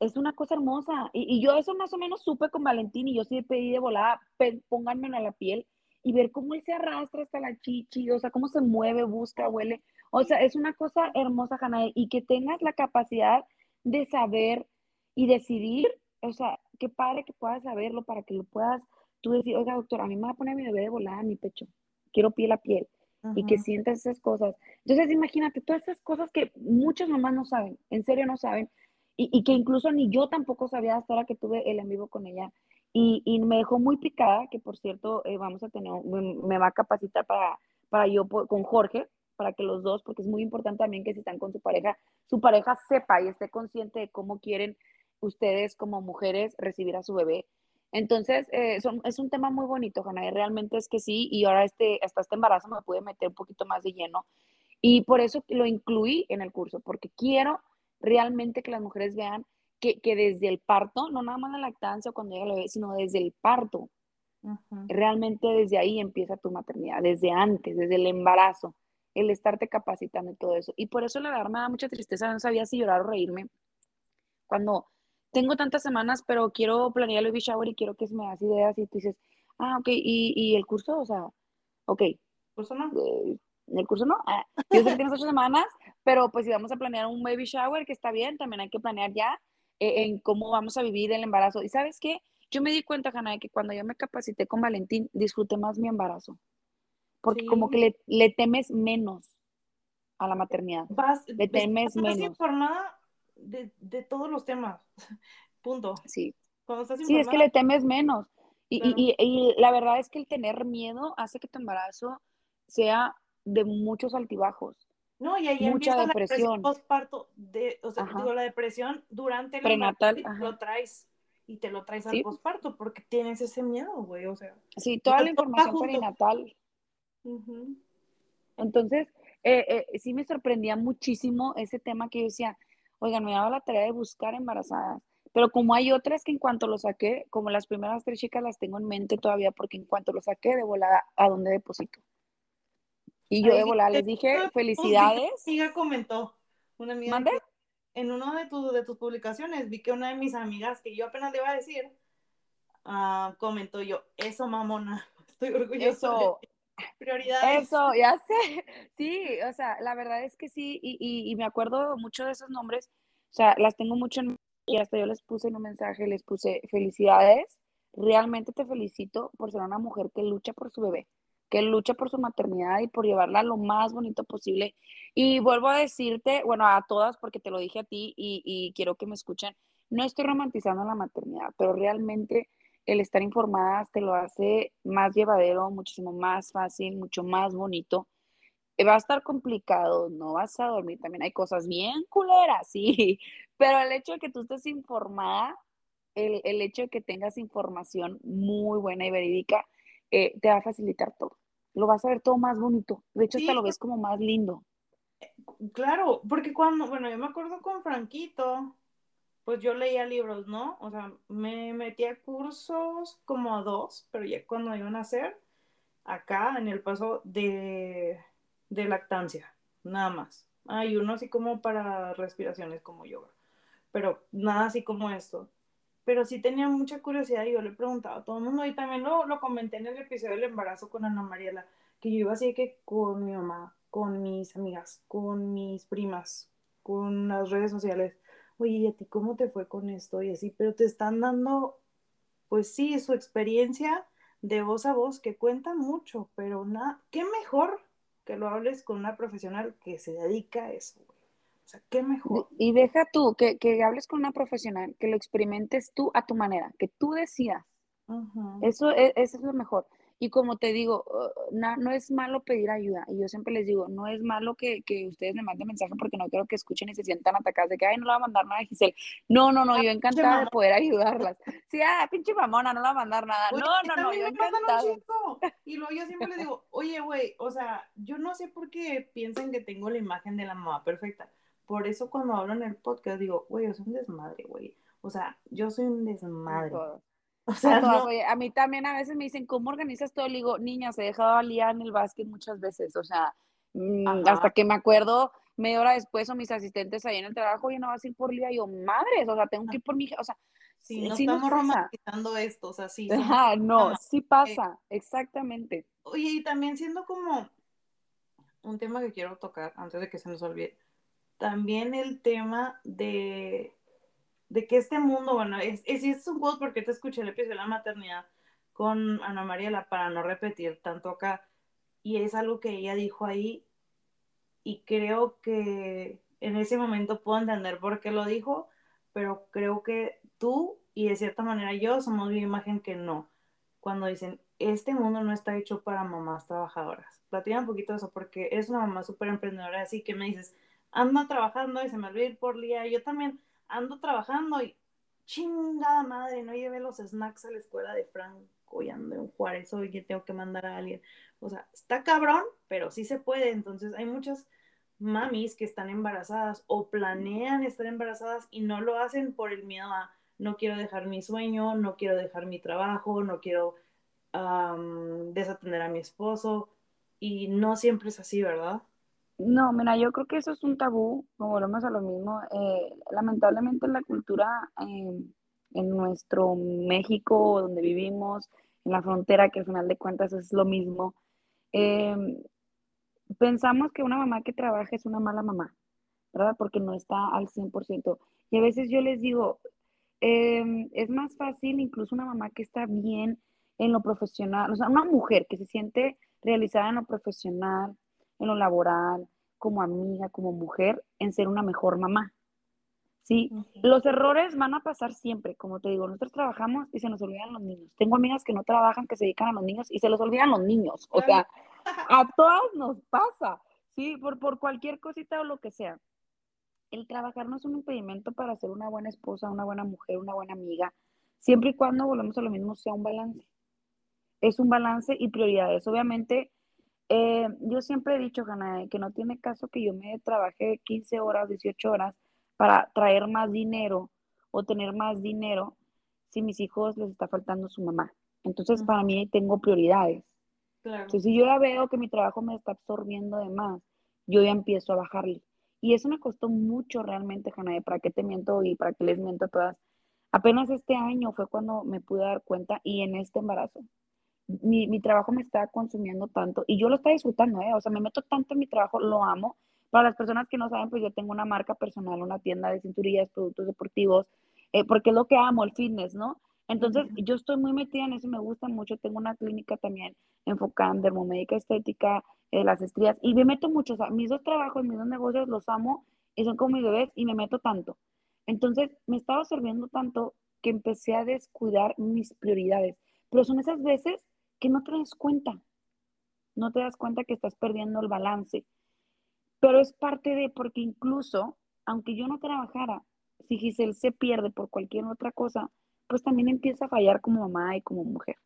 Es una cosa hermosa. Y, y, yo eso más o menos supe con Valentín y yo sí pedí de volada, pónganme a la piel y ver cómo él se arrastra hasta la chichi, o sea, cómo se mueve, busca, huele. O sea, es una cosa hermosa, Hannah, y que tengas la capacidad de saber y decidir, o sea, qué padre que puedas saberlo para que lo puedas tú decir, oiga, doctor, a mí me va a poner mi bebé de volada en mi pecho, quiero piel a piel, y que sientas esas cosas. Entonces, imagínate, todas esas cosas que muchas mamás no saben, en serio no saben, y, que incluso ni yo tampoco sabía hasta ahora que tuve el en vivo con ella. Y, y me dejó muy picada, que por cierto, eh, vamos a tener, me, va a capacitar para, para yo, con Jorge, para que los dos, porque es muy importante también que si están con su pareja, su pareja sepa y esté consciente de cómo quieren ustedes como mujeres recibir a su bebé. Entonces, eh, es un tema muy bonito, Jana, realmente es que sí, y ahora este, hasta este embarazo me pude meter un poquito más de lleno, y por eso lo incluí en el curso, porque quiero realmente que las mujeres vean que, que desde el parto, no nada más la lactancia cuando llega el bebé, sino desde el parto, realmente desde ahí empieza tu maternidad, desde antes, desde el embarazo el estarte capacitando y todo eso. Y por eso la verdad me da mucha tristeza, no sabía si llorar o reírme. Cuando tengo tantas semanas, pero quiero planear el baby shower y quiero que se me das ideas y tú dices, ah, ok, y, el curso, o sea, ok. ¿El curso no? Eh, el curso no. Ah, yo sé que tienes ocho semanas, pero pues si vamos a planear un baby shower, que está bien, también hay que planear ya eh, en cómo vamos a vivir el embarazo. Y sabes qué? Yo me di cuenta, Hanna, de que cuando yo me capacité con Valentín, disfruté más mi embarazo porque como que le, temes menos a la maternidad. le temes menos. informada de, de, todos los temas. Punto. Sí. sí, es que le temes menos. Y, y, y, la verdad es que el tener miedo hace que tu embarazo sea de muchos altibajos. No, y ahí mucha depresión. postparto, de, o sea, digo, la depresión durante el prenatal, lo traes y te lo traes al postparto porque tienes ese miedo, güey, o sea. Sí, toda la información perinatal entonces, eh, eh, sí me sorprendía muchísimo ese tema que yo decía, oigan, me daba la tarea de buscar embarazadas, pero como hay otras que en cuanto lo saqué, como las primeras tres chicas las tengo en mente todavía, porque en cuanto lo saqué, de volada, ¿a dónde deposito? Y yo de volada les dije, felicidades. Siga comentó, una amiga. En una de, de tus publicaciones vi que una de mis amigas, que yo apenas le iba a decir, uh, comentó yo, eso mamona, estoy orgulloso. Prioridades. Eso, ya sé. Sí, o sea, la verdad es que sí, y, me acuerdo mucho de esos nombres, o sea, las tengo mucho en y hasta yo les puse en un mensaje, les puse felicidades, realmente te felicito por ser una mujer que lucha por su bebé, que lucha por su maternidad y por llevarla lo más bonito posible. Y vuelvo a decirte, bueno, a todas, porque te lo dije a ti y, y quiero que me escuchen, no estoy romantizando la maternidad, pero realmente el estar informadas te lo hace más llevadero, muchísimo más fácil, mucho más bonito. Eh, va a estar complicado, no vas a dormir, también hay cosas bien culeras, sí, pero el hecho de que tú estés informada, el, el hecho de que tengas información muy buena y verídica, eh, te va a facilitar todo. Lo vas a ver todo más bonito. De hecho, hasta lo ves como más lindo. Claro, porque cuando, bueno, yo me acuerdo con Franquito, pues yo leía libros, ¿no? O sea, me metí a cursos como a dos, pero ya cuando iban a hacer, acá en el paso de, de lactancia, nada más. Hay uno así como para respiraciones como yoga, pero nada así como esto. Pero sí tenía mucha curiosidad y yo le preguntaba a todo el mundo y también lo, lo comenté en el episodio del embarazo con Ana Mariela, que yo iba así que con mi mamá, con mis amigas, con mis primas, con las redes sociales, oye, ¿y a ti cómo te fue con esto? Y así, pero te están dando, pues sí, su experiencia de voz a voz que cuenta mucho, pero nada, qué mejor que lo hables con una profesional que se dedica a eso. O sea, qué mejor. Y deja tú, que, que hables con una profesional, que lo experimentes tú a tu manera, que tú decidas. Eso es, eso es lo mejor. Y como te digo, uh, no, no, es malo pedir ayuda. Y yo siempre les digo, no es malo que, que, ustedes me manden mensaje porque no quiero que escuchen y se sientan atacados de que, ay, no le va a mandar nada a Giselle. No, no, no, ah, yo encantada de poder ayudarlas. Sí, ah, pinche mamona, no le va a mandar nada. no, no, no, yo encantada. Y luego yo siempre les digo, oye, güey, o sea, yo no sé por qué piensan que tengo la imagen de la mamá perfecta. Por eso cuando hablo en el podcast digo, güey, yo soy un desmadre, güey. O sea, yo soy un desmadre. O sea, a, mí también a veces me dicen, ¿cómo organizas todo? Le digo, niña, se he dejado a en el básquet muchas veces, o sea, mm, hasta que me acuerdo media hora después o mis asistentes ahí en el trabajo, y no vas a ir por Lía, yo, madres, o sea, tengo que ir por mi, o sea, sí, no estamos romantizando esto, o sea, sí. no, sí pasa, exactamente. Oye, y también siendo como un tema que quiero tocar antes de que se nos olvide, también el tema de de que este mundo, bueno, es, es, es un poco porque te escuché el episodio de la maternidad con Ana Mariela para no repetir tanto acá, y es algo que ella dijo ahí, y creo que en ese momento puedo entender por qué lo dijo, pero creo que tú y de cierta manera yo somos mi imagen que no. Cuando dicen, este mundo no está hecho para mamás trabajadoras. Platica un poquito de eso, porque eres una mamá súper emprendedora, así que me dices, anda trabajando y se me olvida ir por día. Yo también ando trabajando y chingada madre, no llevé los snacks a la escuela de Franco y ando en Juárez hoy que tengo que mandar a alguien. O sea, está cabrón, pero sí se puede. Entonces hay muchas mamis que están embarazadas o planean estar embarazadas y no lo hacen por el miedo a no quiero dejar mi sueño, no quiero dejar mi trabajo, no quiero desatender a mi esposo. Y no siempre es así, ¿verdad? No, mira, yo creo que eso es un tabú, como volvemos a lo mismo. Eh, lamentablemente la cultura en nuestro México, donde vivimos, en la frontera, que al final de cuentas es lo mismo, em, pensamos que una mamá que trabaja es una mala mamá, ¿verdad? Porque no está al 100%. Y a veces yo les digo, em, es más fácil incluso una mamá que está bien en lo profesional, o sea, una mujer que se siente realizada en lo profesional, en lo laboral, como amiga, como mujer, en ser una mejor mamá. ¿Sí? Los errores van a pasar siempre, como te digo, nosotros trabajamos y se nos olvidan los niños. Tengo amigas que no trabajan, que se dedican a los niños y se les olvidan los niños. O sea, a todas nos pasa, ¿sí? Por, por cualquier cosita o lo que sea. El trabajar no es un impedimento para ser una buena esposa, una buena mujer, una buena amiga, siempre y cuando volvemos a lo mismo, sea un balance. Es un balance y prioridades. Obviamente, eh, yo siempre he dicho, Hanna, que no tiene caso que yo me trabaje 15 horas, 18 horas para traer más dinero o tener más dinero si mis hijos les está faltando su mamá. Entonces, para mí tengo prioridades. Entonces, si yo ya veo que mi trabajo me está absorbiendo de más, yo ya empiezo a bajarle. Y eso me costó mucho realmente, Hanna, para qué te miento y para qué les miento a todas. Apenas este año fue cuando me pude dar cuenta y en este embarazo mi, mi, trabajo me está consumiendo tanto y yo lo estoy disfrutando, ¿eh? O sea, me meto tanto en mi trabajo, lo amo. Para las personas que no saben, pues yo tengo una marca personal, una tienda de cinturillas, productos deportivos, eh, porque es lo que amo, el fitness, ¿no? Entonces, yo estoy muy metida en eso, me gusta mucho. Tengo una clínica también enfocada en dermomédica estética, eh, las estrías, y me meto mucho. O sea, mis dos trabajos, mis dos negocios los amo y son como mis bebés y me meto tanto. Entonces, me estaba absorbiendo tanto que empecé a descuidar mis prioridades. Pero son esas veces que no te das cuenta. No te das cuenta que estás perdiendo el balance. Pero es parte de, porque incluso, aunque yo no trabajara, si Giselle se pierde por cualquier otra cosa, pues también empieza a fallar como mamá y como mujer.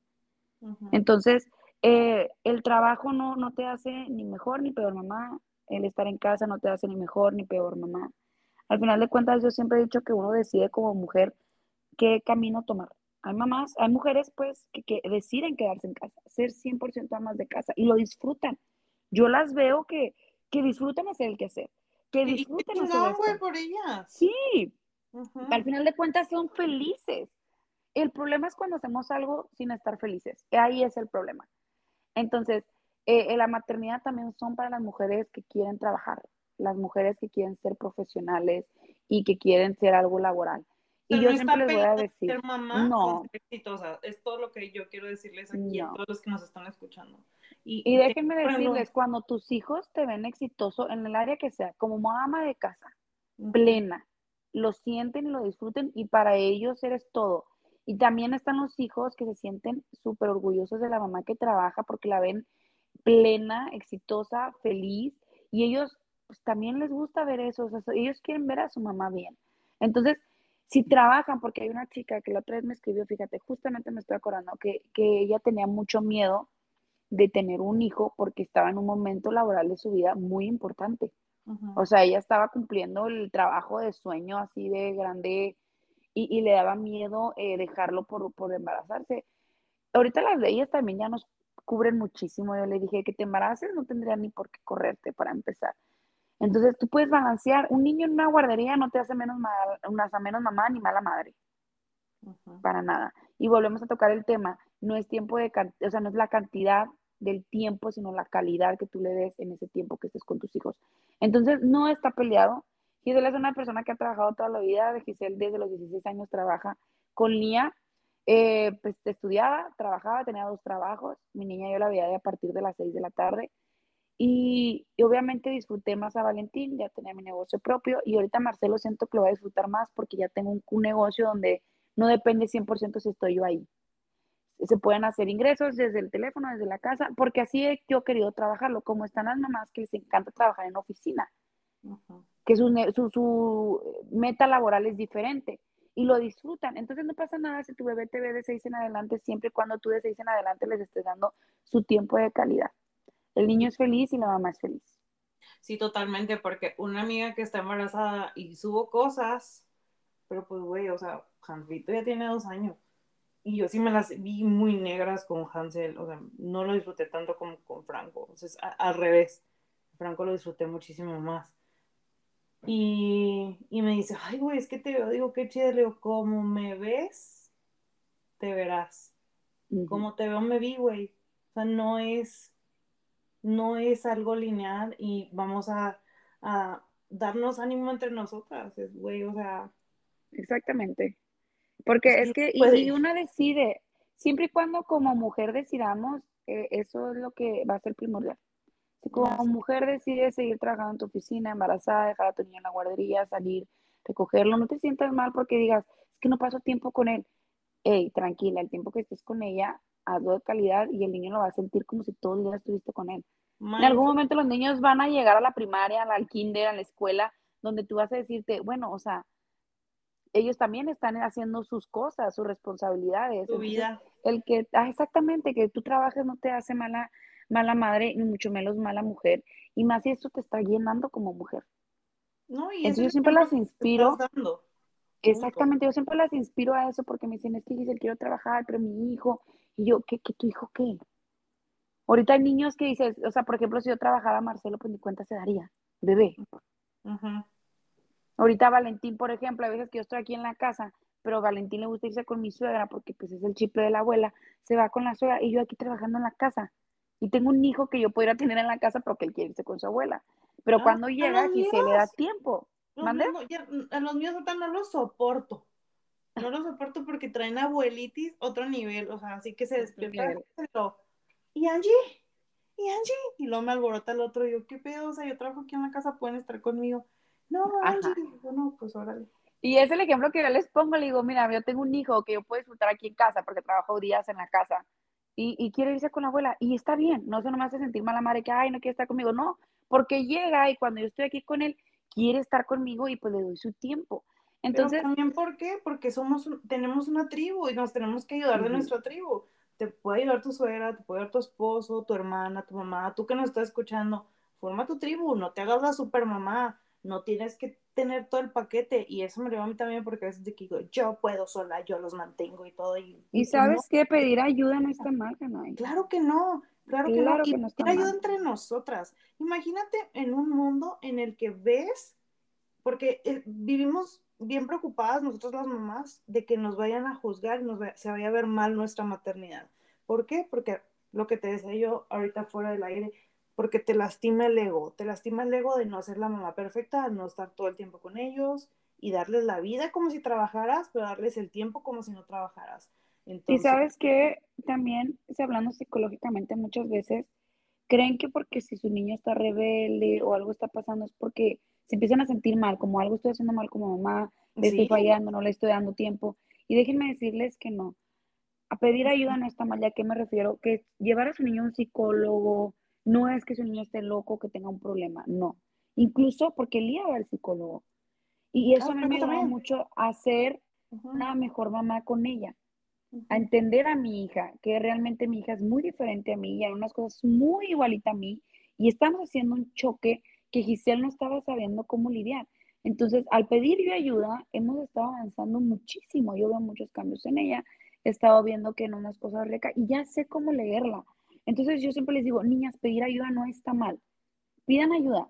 Entonces, eh, el trabajo no, no te hace ni mejor ni peor mamá, el estar en casa no te hace ni mejor ni peor mamá. Al final de cuentas, yo siempre he dicho que uno decide como mujer qué camino tomar. Hay mamás, hay mujeres pues que, deciden quedarse en casa, ser 100% amas de casa y lo disfrutan. yo las veo que, que disfrutan hacer el quehacer, que disfrutan y, hacer güey, por ellas. Sí, al final de cuentas son felices. El problema es cuando hacemos algo sin estar felices. Ahí es el problema. Entonces, eh, la maternidad también son para las mujeres que quieren trabajar, las mujeres que quieren ser profesionales y que quieren ser algo laboral. Y yo siempre les voy a decir, ser mamá no, exitosa. Es todo lo que yo quiero decirles aquí a todos los que nos están escuchando. Y, déjenme decirles, cuando tus hijos te ven exitoso en el área que sea, como mamá de casa, plena, lo sienten y lo disfruten y para ellos eres todo. Y también están los hijos que se sienten súper orgullosos de la mamá que trabaja porque la ven plena, exitosa, feliz y ellos pues, también les gusta ver eso, o sea, ellos quieren ver a su mamá bien. Entonces, si trabajan, porque hay una chica que la otra vez me escribió, fíjate, justamente me estoy acordando que, que ella tenía mucho miedo de tener un hijo porque estaba en un momento laboral de su vida muy importante. O sea, ella estaba cumpliendo el trabajo de sueño así de grande y, le daba miedo eh, dejarlo por, por embarazarse. Ahorita las leyes también ya nos cubren muchísimo. Yo le dije que te embaraces no tendría ni por qué correrte para empezar. Entonces tú puedes balancear. Un niño en una guardería no te hace menos, mal, menos mamá ni mala madre. Para nada. Y volvemos a tocar el tema. No es tiempo de, o sea, no es la cantidad del tiempo, sino la calidad que tú le des en ese tiempo que estés con tus hijos. Entonces, no está peleado. Giselle es una persona que ha trabajado toda la vida. Giselle desde los 16 años trabaja con Lía. Eh, pues estudiaba, trabajaba, tenía dos trabajos. Mi niña yo la veía a partir de las 6 de la tarde. Y, obviamente disfruté más a Valentín, ya tenía mi negocio propio. Y ahorita Marcelo siento que lo voy a disfrutar más porque ya tengo un, un negocio donde no depende 100% si estoy yo ahí se pueden hacer ingresos desde el teléfono, desde la casa, porque así he, yo he querido trabajarlo, como están las mamás que les encanta trabajar en oficina, que su, su, meta laboral es diferente y lo disfrutan. Entonces no pasa nada si tu bebé te ve de seis en adelante, siempre y cuando tú de seis en adelante les estés dando su tiempo de calidad. El niño es feliz y la mamá es feliz. Sí, totalmente, porque una amiga que está embarazada y subo cosas, pero pues, güey, o sea, Jansvito ya tiene dos años y yo sí me las vi muy negras con Hansel, o sea, no lo disfruté tanto como con Franco, o sea, al revés, Franco lo disfruté muchísimo más. Y, me dice, ay, güey, es que te veo, digo, qué chido, le digo, como me ves, te verás. Como te veo, me vi, güey. O sea, no es, no es algo lineal y vamos a, a darnos ánimo entre nosotras, güey, o sea. Exactamente. Porque es que, y, una decide, siempre y cuando como mujer decidamos, eh, eso es lo que va a ser primordial. Si como mujer decides seguir trabajando en tu oficina, embarazada, dejar a tu niño en la guardería, salir, recogerlo, no te sientas mal porque digas, es que no paso tiempo con él. Ey, tranquila, el tiempo que estés con ella, hazlo de calidad y el niño lo va a sentir como si todo el día estuviste con él. En algún momento los niños van a llegar a la primaria, al kinder, a la escuela, donde tú vas a decirte, bueno, o sea, ellos también están haciendo sus cosas, sus responsabilidades. Su vida. El que, ah, exactamente, que tú trabajes no te hace mala, mala madre, ni mucho menos mala mujer. Y más si esto te está llenando como mujer. No, y Entonces yo siempre las inspiro. Exactamente, yo siempre las inspiro a eso porque me dicen, es que Giselle, quiero trabajar, pero mi hijo, y yo, ¿qué, qué tu hijo qué? Ahorita hay niños que dices, o sea, por ejemplo, si yo trabajara Marcelo, pues ni cuenta se daría, bebé. Ahorita Valentín, por ejemplo, a veces que yo estoy aquí en la casa, pero Valentín le gusta irse con mi suegra porque pues es el chip de la abuela, se va con la suegra y yo aquí trabajando en la casa. Y tengo un hijo que yo podría tener en la casa, pero que él quiere irse con su abuela. Pero ah, cuando llega aquí se le da tiempo. ¿Mande? a los míos ahorita no los soporto. No los soporto porque traen abuelitis otro nivel, o sea, así que se despierta. Y Angie, y Angie, y luego me alborota el otro, y yo, ¿qué pedo? O sea, yo trabajo aquí en la casa, pueden estar conmigo. No, bueno, pues órale. Y es el ejemplo que yo les pongo, le digo, mira, yo tengo un hijo que yo puedo disfrutar aquí en casa porque trabajo días en la casa y, y quiere irse con la abuela y está bien, no se no me hace sentir mala madre que, ay, no quiere estar conmigo, no, porque llega y cuando yo estoy aquí con él, quiere estar conmigo y pues le doy su tiempo. Entonces, también, ¿por qué? Porque somos, tenemos una tribu y nos tenemos que ayudar de nuestra tribu. Te puede ayudar tu suegra, te puede ayudar tu esposo, tu hermana, tu mamá, tú que nos estás escuchando, forma tu tribu, no te hagas la super mamá no tienes que tener todo el paquete y eso me lo a mí también porque a veces digo, yo puedo sola, yo los mantengo y todo. Y, y sabes qué, pedir ayuda no está mal, Claro que no, Claro que no. Y no ayuda entre nosotras. Imagínate en un mundo en el que ves, porque eh, vivimos bien preocupadas nosotros las mamás de que nos vayan a juzgar y nos se vaya a ver mal nuestra maternidad. ¿Por qué? Porque lo que te decía yo ahorita fuera del aire, porque te lastima el ego, te lastima el ego de no ser la mamá perfecta, de no estar todo el tiempo con ellos y darles la vida como si trabajaras, pero darles el tiempo como si no trabajaras. Y sabes que también, si hablando psicológicamente muchas veces, creen que porque si su niño está rebelde o algo está pasando es porque se empiezan a sentir mal, como algo estoy haciendo mal como mamá, le estoy fallando, no le estoy dando tiempo. Y déjenme decirles que no. A pedir ayuda no está mal, ¿ya qué me refiero? Que llevar a su niño a un psicólogo no es que su niño esté loco, que tenga un problema, no. Incluso porque él iba al psicólogo. Y eso me ayudó mucho a ser una mejor mamá con ella, a entender a mi hija, que realmente mi hija es muy diferente a mí y hay unas cosas muy igualita a mí. Y estamos haciendo un choque que Giselle no estaba sabiendo cómo lidiar. Entonces, al pedir yo ayuda, hemos estado avanzando muchísimo. Yo veo muchos cambios en ella. He estado viendo que en unas cosas reca y ya sé cómo leerla. Entonces, yo siempre les digo, niñas, pedir ayuda no está mal. Pidan ayuda.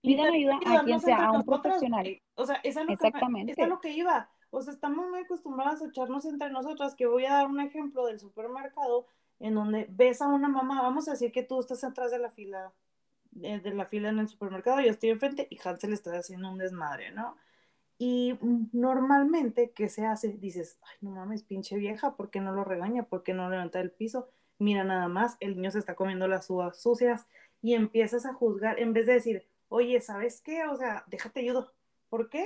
Pidan ayuda a quien sea, a un profesional. Eh, o sea, es lo Exactamente. Que, es lo que iba. O sea, estamos muy acostumbradas a echarnos entre nosotras, que voy a dar un ejemplo del supermercado en donde ves a una mamá, vamos a decir que tú estás atrás de la fila de, la fila en el supermercado, yo estoy enfrente y Hansel está haciendo un desmadre, ¿no? Y normalmente, ¿qué se hace? Dices, ay, no mames, pinche vieja, ¿por qué no lo regaña? ¿Por qué no levanta el piso? Mira nada más, el niño se está comiendo las uvas sucias y empiezas a juzgar en vez de decir, oye, ¿sabes qué? O sea, déjate ayudo. ¿Por qué?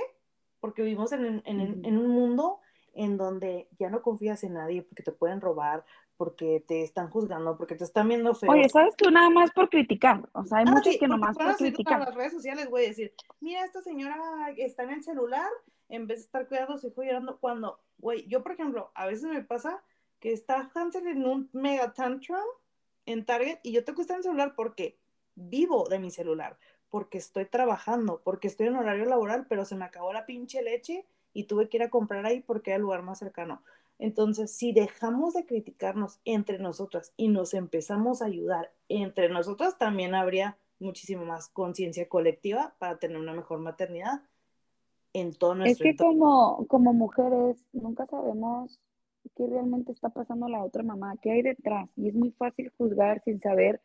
Porque vivimos en, en, en un mundo en donde ya no confías en nadie porque te pueden robar, porque te están juzgando, porque te están viendo feo. Oye, ¿sabes tú nada más por criticar? O sea, hay ah, muchos que nomás por criticar. las redes sociales voy a decir, mira, esta señora está en el celular en vez de estar cuidando a su hijo llorando cuando, güey, yo por ejemplo, a veces me pasa que está Hansel en un mega tantrum en Target y yo tengo que estar en el celular porque vivo de mi celular, porque estoy trabajando, porque estoy en horario laboral, pero se me acabó la pinche leche y tuve que ir a comprar ahí porque era el lugar más cercano. Entonces, si dejamos de criticarnos entre nosotras y nos empezamos a ayudar entre nosotras, también habría muchísimo más conciencia colectiva para tener una mejor maternidad en todo nuestro Es que como, como mujeres nunca sabemos qué realmente está pasando a la otra mamá, qué hay detrás. Y es muy fácil juzgar sin saber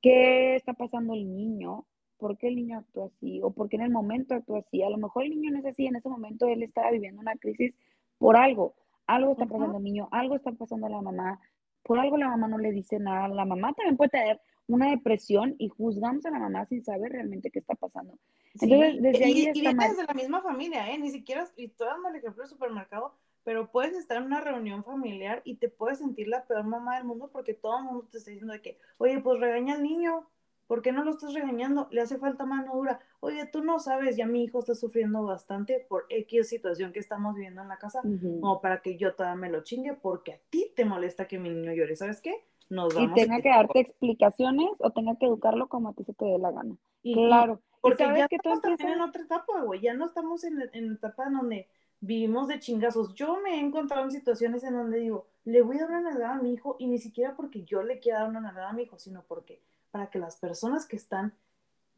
qué está pasando el niño, por qué el niño actúa así o por qué en el momento actúa así. A lo mejor el niño no es así, en ese momento él estaba viviendo una crisis por algo. Algo está pasando al niño, algo está pasando a la mamá, por algo la mamá no le dice nada, la mamá también puede tener una depresión y juzgamos a la mamá sin saber realmente qué está pasando. Entonces, desde ahí y, está y de la misma familia, ¿eh? Ni siquiera, y estoy dando el ejemplo del supermercado, pero puedes estar en una reunión familiar y te puedes sentir la peor mamá del mundo porque todo el mundo te está diciendo de que, oye, pues regaña al niño, ¿Por qué no lo estás regañando? Le hace falta mano dura. Oye, tú no sabes, ya mi hijo está sufriendo bastante por X situación que estamos viviendo en la casa, como para que yo todavía me lo chingue, porque a ti te molesta que mi niño llore. ¿Sabes qué? Nos vamos y tenga que darte explicaciones o tenga que educarlo como a ti se te dé la gana. Y, claro. Porque ya que estamos también en otra etapa, güey. Ya no estamos en, en etapa en donde vivimos de chingazos. Yo me he encontrado en situaciones en donde digo, le voy a dar una nalgada a mi hijo y ni siquiera porque yo le quiera dar una nalgada a mi hijo, sino porque para que las personas que están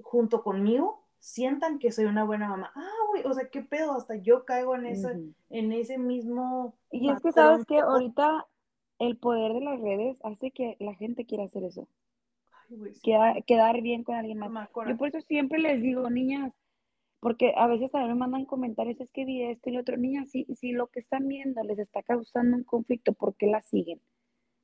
junto conmigo sientan que soy una buena mamá. Ah, güey, o sea, qué pedo, hasta yo caigo en ese, en ese mismo... Y es que sabes que ahorita el poder de las redes hace que la gente quiera hacer eso. quedar bien con alguien más. Yo por eso siempre les digo, niñas, porque a veces también me mandan comentarios, es que vi esto y lo otro. Niñas, si, si lo que están viendo les está causando un conflicto, ¿por qué la siguen?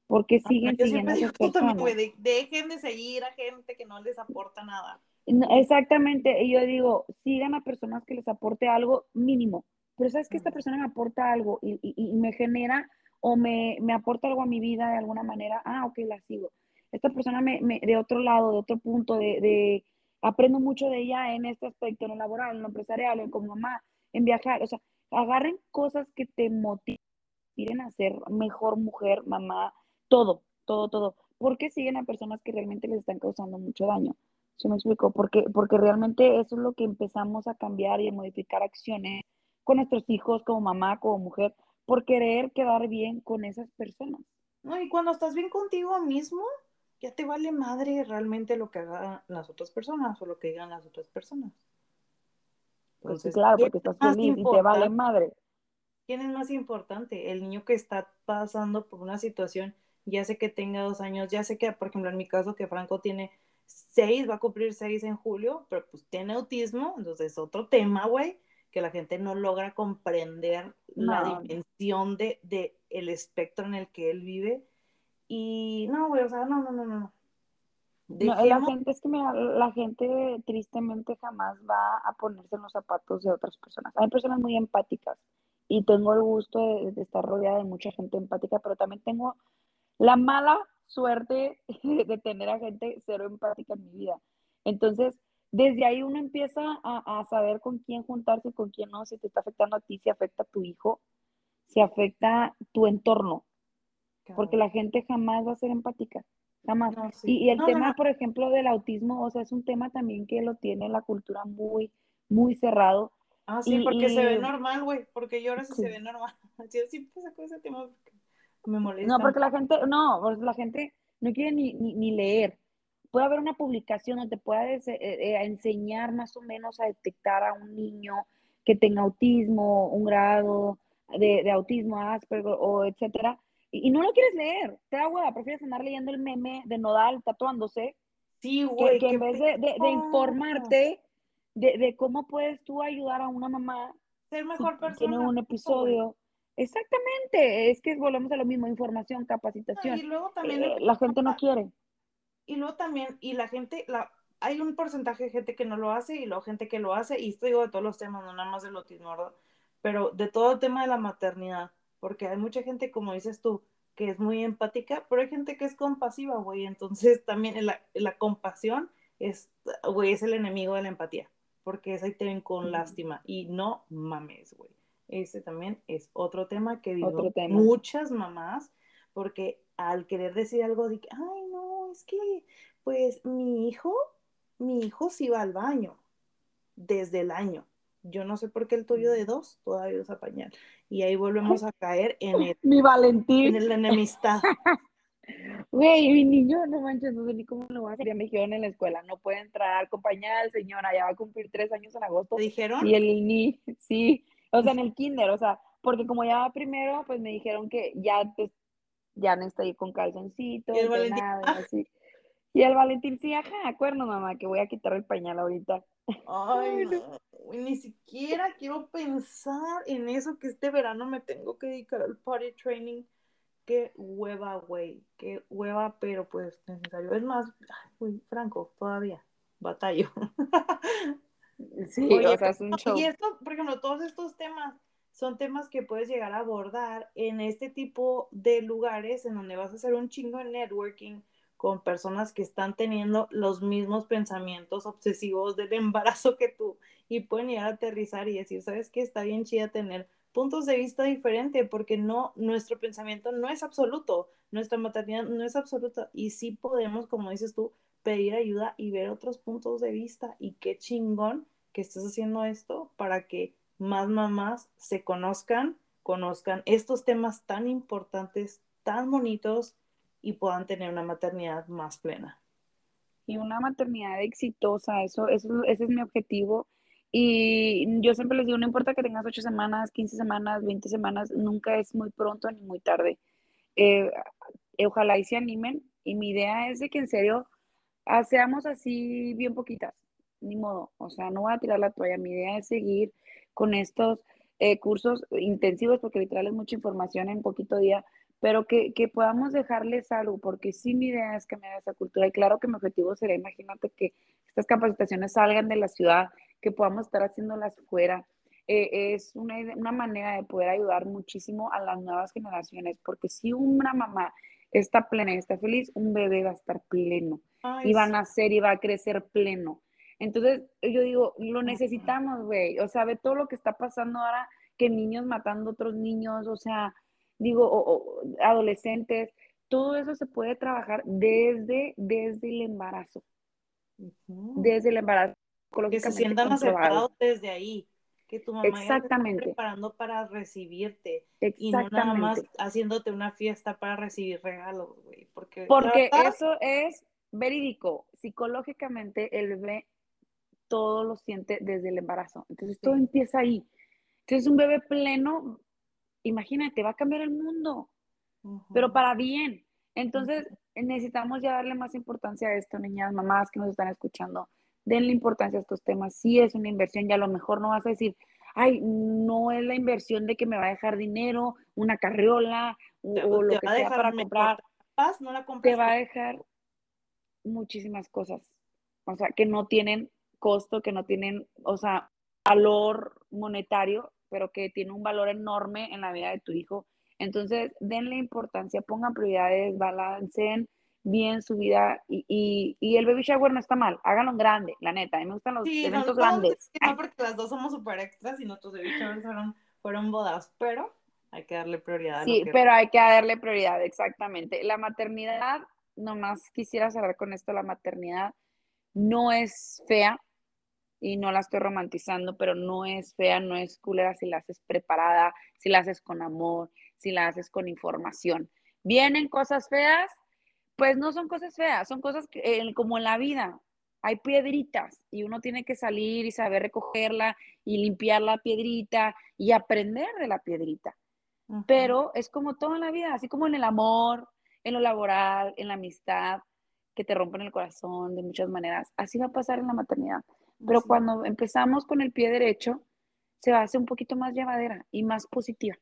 Porque siguen siguiendo a esas personas. dejen de seguir a gente que no les aporta nada. Exactamente, y yo digo, sigan a personas que les aporte algo mínimo, pero sabes que esta persona me aporta algo y, y, me genera o me, me, aporta algo a mi vida de alguna manera, ah, ok, la sigo. Esta persona me, me de otro lado, de otro punto, de, de, aprendo mucho de ella en este aspecto, en lo laboral, en lo empresarial, en como mamá, en viajar, o sea, agarren cosas que te motiven a ser mejor mujer, mamá, todo, todo, todo. ¿Por qué siguen a personas que realmente les están causando mucho daño? ¿Se me explico? Porque, porque realmente eso es lo que empezamos a cambiar y a modificar acciones con nuestros hijos, como mamá, como mujer, por querer quedar bien con esas personas. No, y cuando estás bien contigo mismo, ya te vale madre realmente lo que hagan las otras personas o lo que digan las otras personas. Pues Entonces, claro, porque estás feliz y te vale madre. ¿Quién es más importante? El niño que está pasando por una situación, ya sé que tenga dos años, ya sé que, por ejemplo, en mi caso, que Franco tiene seis, va a cumplir seis en julio, pero pues tiene autismo, entonces es otro tema, güey, que la gente no logra comprender la dimensión de, de, el espectro en el que él vive. Y no, güey, o sea, no, no, no, no. la gente es que mira, la gente tristemente jamás va a ponerse en los zapatos de otras personas. Hay personas muy empáticas y tengo el gusto de, estar rodeada de mucha gente empática, pero también tengo la mala suerte de tener a gente cero empática en mi vida. Entonces, desde ahí uno empieza a, saber con quién juntarse y con quién no, si te está afectando a ti, si afecta a tu hijo, si afecta tu entorno, porque la gente jamás va a ser empática, jamás. y, el tema, por ejemplo, del autismo, o sea, es un tema también que lo tiene la cultura muy, muy cerrado Ah, sí, porque se ve normal, güey, porque yo ahora sí, se ve normal. Yo siempre saco ese tema me molesta. No, porque la gente, no, porque la gente no quiere ni, ni, leer. Puede haber una publicación donde te pueda eh, eh, enseñar más o menos a detectar a un niño que tenga autismo, un grado de, de autismo, Asperger o etcétera, y, no lo quieres leer. Te da hueva, prefieres andar leyendo el meme de Nodal tatuándose. Sí, güey. Que, en vez de, de informarte de, cómo puedes tú ayudar a una mamá. Ser mejor persona. Tiene un episodio. Exactamente, es que volvemos a lo mismo, información, capacitación. y luego también eh, la gente no quiere. Y luego también, y la gente, la, hay un porcentaje de gente que no lo hace y luego gente que lo hace, y esto digo de todos los temas, no nada más del autismo, ¿verdad? Pero de todo el tema de la maternidad, porque hay mucha gente, como dices tú, que es muy empática, pero hay gente que es compasiva, güey, entonces también la, la compasión es, güey, es el enemigo de la empatía porque esa ahí te ven con lástima y no mames, güey. Ese también es otro tema que digo muchas mamás, porque al querer decir algo de que, ay, no, es que, pues mi hijo, mi hijo sí va al baño desde el año. Yo no sé por qué el tuyo de dos todavía usa pañal. Y ahí volvemos a caer en el, mi Valentín. En la enemistad. Güey, mi niño, no manches, no sé ni cómo lo va a hacer. Ya me dijeron en la escuela, no puede entrar, compañera señora, ya va a cumplir tres años en agosto. ¿Te dijeron? Y el ni, sí, o sea, en el kinder, o sea, porque como ya va primero, pues me dijeron que ya, pues, ya no está ahí con calzoncitos, ¿Y el Valentín? nada, ah. así. Y el Valentín, sí, ajá, acuerdo, mamá, que voy a quitar el pañal ahorita. Ay, no, ni siquiera quiero pensar en eso, que este verano me tengo que dedicar al party training qué hueva, güey, qué hueva, pero pues necesario. Es más, uy, Franco, todavía, batallo. sí, o sea, es un show. Y esto, por ejemplo, todos estos temas son temas que puedes llegar a abordar en este tipo de lugares en donde vas a hacer un chingo de networking con personas que están teniendo los mismos pensamientos obsesivos del embarazo que tú y pueden llegar a aterrizar y decir, ¿sabes qué? Está bien chida tener puntos de vista diferentes, porque no, nuestro pensamiento no es absoluto, nuestra maternidad no es absoluta, y sí podemos, como dices tú, pedir ayuda y ver otros puntos de vista, y qué chingón que estés haciendo esto para que más mamás se conozcan, conozcan estos temas tan importantes, tan bonitos, y puedan tener una maternidad más plena. Y una maternidad exitosa, eso, eso ese es mi objetivo y yo siempre les digo, no importa que tengas 8 semanas, 15 semanas, 20 semanas, nunca es muy pronto ni muy tarde. Eh, ojalá y se animen. Y mi idea es de que en serio ah, seamos así bien poquitas, ni modo. O sea, no voy a tirar la toalla. Mi idea es seguir con estos eh, cursos intensivos, porque literal es mucha información en poquito día, pero que, que, podamos dejarles algo, porque sí mi idea es cambiar esa cultura. Y claro que mi objetivo sería, imagínate que estas capacitaciones salgan de la ciudad que podamos estar haciéndolas fuera. Eh, es una, una, manera de poder ayudar muchísimo a las nuevas generaciones, porque si una mamá está plena y está feliz, un bebé va a estar pleno y va a nacer y va a crecer pleno. Entonces, yo digo, lo necesitamos, güey. O sea, ve todo lo que está pasando ahora, que niños matando a otros niños, o sea, digo, adolescentes, todo eso se puede trabajar desde, desde el embarazo. Desde el embarazo que se sientan aceptados desde ahí. que tu mamá ya te está preparando para recibirte y no nada más haciéndote una fiesta para recibir regalos, güey, porque porque eso es verídico, psicológicamente el bebé todo lo siente desde el embarazo. Entonces todo empieza ahí. Entonces un bebé pleno, imagínate, va a cambiar el mundo, pero para bien. Entonces necesitamos ya darle más importancia a esto, niñas, mamás que nos están escuchando. Denle importancia a estos temas. Sí es una inversión y a lo mejor no vas a decir, ay, no es la inversión de que me va a dejar dinero, una carriola o, lo que sea para comprar. no la te va a dejar muchísimas cosas. O sea, que no tienen costo, que no tienen, o sea, valor monetario, pero que tiene un valor enorme en la vida de tu hijo. Entonces, denle importancia, pongan prioridades, balanceen bien su vida y, el baby shower no está mal, háganlo grande, la neta, a mí me gustan los eventos grandes. No, porque las dos somos súper extras y nuestros baby showers fueron, fueron bodas, pero hay que darle prioridad. Sí, pero hay que darle prioridad, exactamente. La maternidad, nomás quisiera cerrar con esto, la maternidad no es fea, y no la estoy romantizando, pero no es fea, no es culera si la haces preparada, si la haces con amor, si la haces con información. Vienen cosas feas, pues no son cosas feas, son cosas que, eh, como en la vida. Hay piedritas y uno tiene que salir y saber recogerla y limpiar la piedrita y aprender de la piedrita. Pero es como todo en la vida, así como en el amor, en lo laboral, en la amistad, que te rompen el corazón de muchas maneras. Así va a pasar en la maternidad. Pero cuando empezamos con el pie derecho, se hace un poquito más llevadera y más positiva.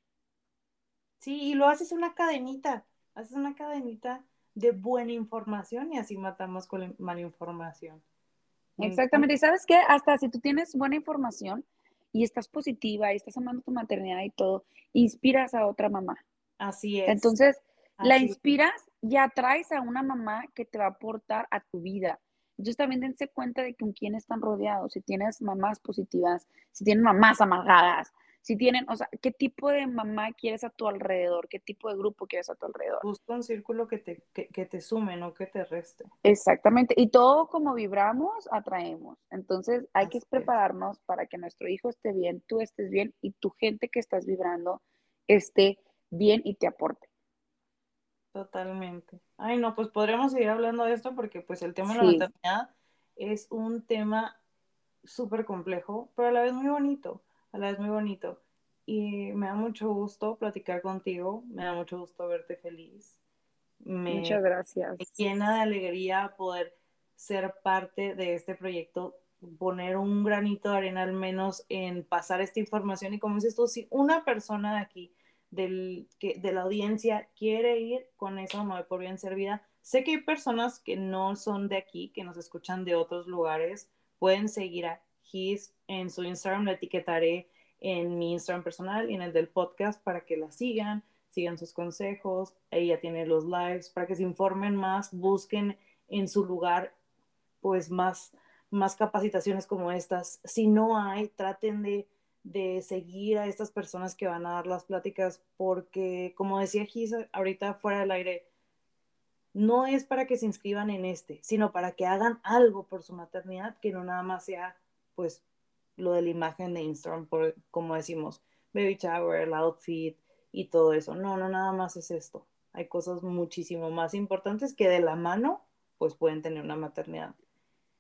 Sí, y lo haces una cadenita, haces una cadenita de buena información y así matamos con la mala información. Exactamente, y sabes qué, hasta si tú tienes buena información y estás positiva y estás amando tu maternidad y todo, inspiras a otra mamá. Así es. Entonces, la inspiras y atraes a una mamá que te va a aportar a tu vida. Entonces también dense cuenta de con quién están rodeados, si tienes mamás positivas, si tienen mamás amargadas, si tienen, o sea, qué tipo de mamá quieres a tu alrededor, qué tipo de grupo quieres a tu alrededor. Busca un círculo que te, que, que te sume, no que te reste. Exactamente, y todo como vibramos, atraemos. Entonces hay que prepararnos para que nuestro hijo esté bien, tú estés bien y tu gente que estás vibrando esté bien y te aporte. Totalmente. Ay, no, pues podríamos seguir hablando de esto porque pues el tema de la maternidad es un tema súper complejo, pero a la vez muy bonito, a la vez muy bonito. Y me da mucho gusto platicar contigo, me da mucho gusto verte feliz. Muchas gracias. Me llena de alegría poder ser parte de este proyecto, poner un granito de arena al menos en pasar esta información. Y como dices tú, si una persona de aquí del, que, de la audiencia quiere ir con esa mamá por bien servida. Sé que hay personas que no son de aquí, que nos escuchan de otros lugares. Pueden seguir a His en su Instagram, la etiquetaré en mi Instagram personal y en el del podcast para que la sigan, sigan sus consejos. Ella tiene los lives para que se informen más, busquen en su lugar pues más, más capacitaciones como estas. Si no hay, traten de de seguir a estas personas que van a dar las pláticas, porque como decía Gisa ahorita fuera del aire, no es para que se inscriban en este, sino para que hagan algo por su maternidad, que no nada más sea pues lo de la imagen de Instagram, por, como decimos, baby shower, el outfit y todo eso. No, no nada más es esto. Hay cosas muchísimo más importantes que de la mano pues pueden tener una maternidad.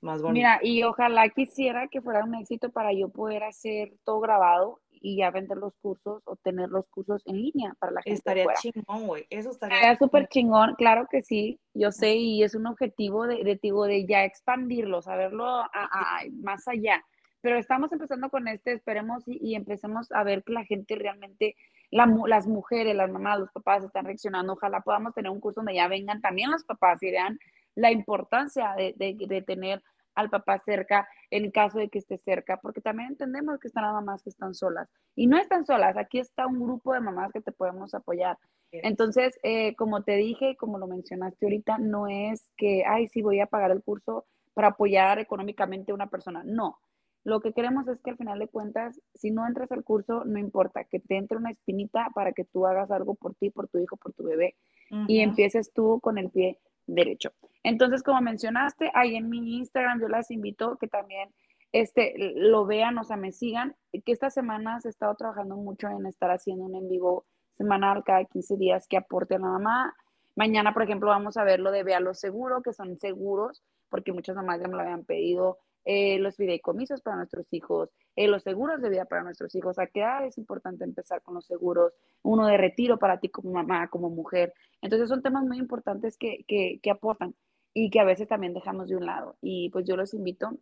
Mira, y ojalá quisiera que fuera un éxito para yo poder hacer todo grabado y ya vender los cursos o tener los cursos en línea para la gente. Estaría chingón, güey. Eso estaría. Estaría súper chingón, claro que sí. Yo sé y es un objetivo de, de, de ya expandirlo, saberlo a, más allá. Pero estamos empezando con este, esperemos y, empecemos a ver que la gente realmente, las mujeres, las mamás, los papás están reaccionando. Ojalá podamos tener un curso donde ya vengan también los papás y vean la importancia de, de, tener al papá cerca en caso de que esté cerca, porque también entendemos que están las mamás que están solas. Y no están solas, aquí está un grupo de mamás que te podemos apoyar. Entonces, eh, como te dije, como lo mencionaste ahorita, no es que, ay, sí, voy a pagar el curso para apoyar económicamente a una persona. No. Lo que queremos es que al final de cuentas, si no entras al curso, no importa, que te entre una espinita para que tú hagas algo por ti, por tu hijo, por tu bebé, y empieces tú con el pie derecho. Entonces, como mencionaste, ahí en mi Instagram yo las invito que también este, lo vean, o sea, me sigan. que estas semanas he estado trabajando mucho en estar haciendo un en vivo semanal cada 15 días que aporte a la mamá. Mañana, por ejemplo, vamos a ver lo de Vea lo Seguro, que son seguros, porque muchas mamás ya me lo habían pedido, eh, los fideicomisos para nuestros hijos, eh, los seguros de vida para nuestros hijos. ¿A qué edad es importante empezar con los seguros? Uno de retiro para ti como mamá, como mujer. Entonces son temas muy importantes que, que, aportan y que a veces también dejamos de un lado. Y pues yo los invito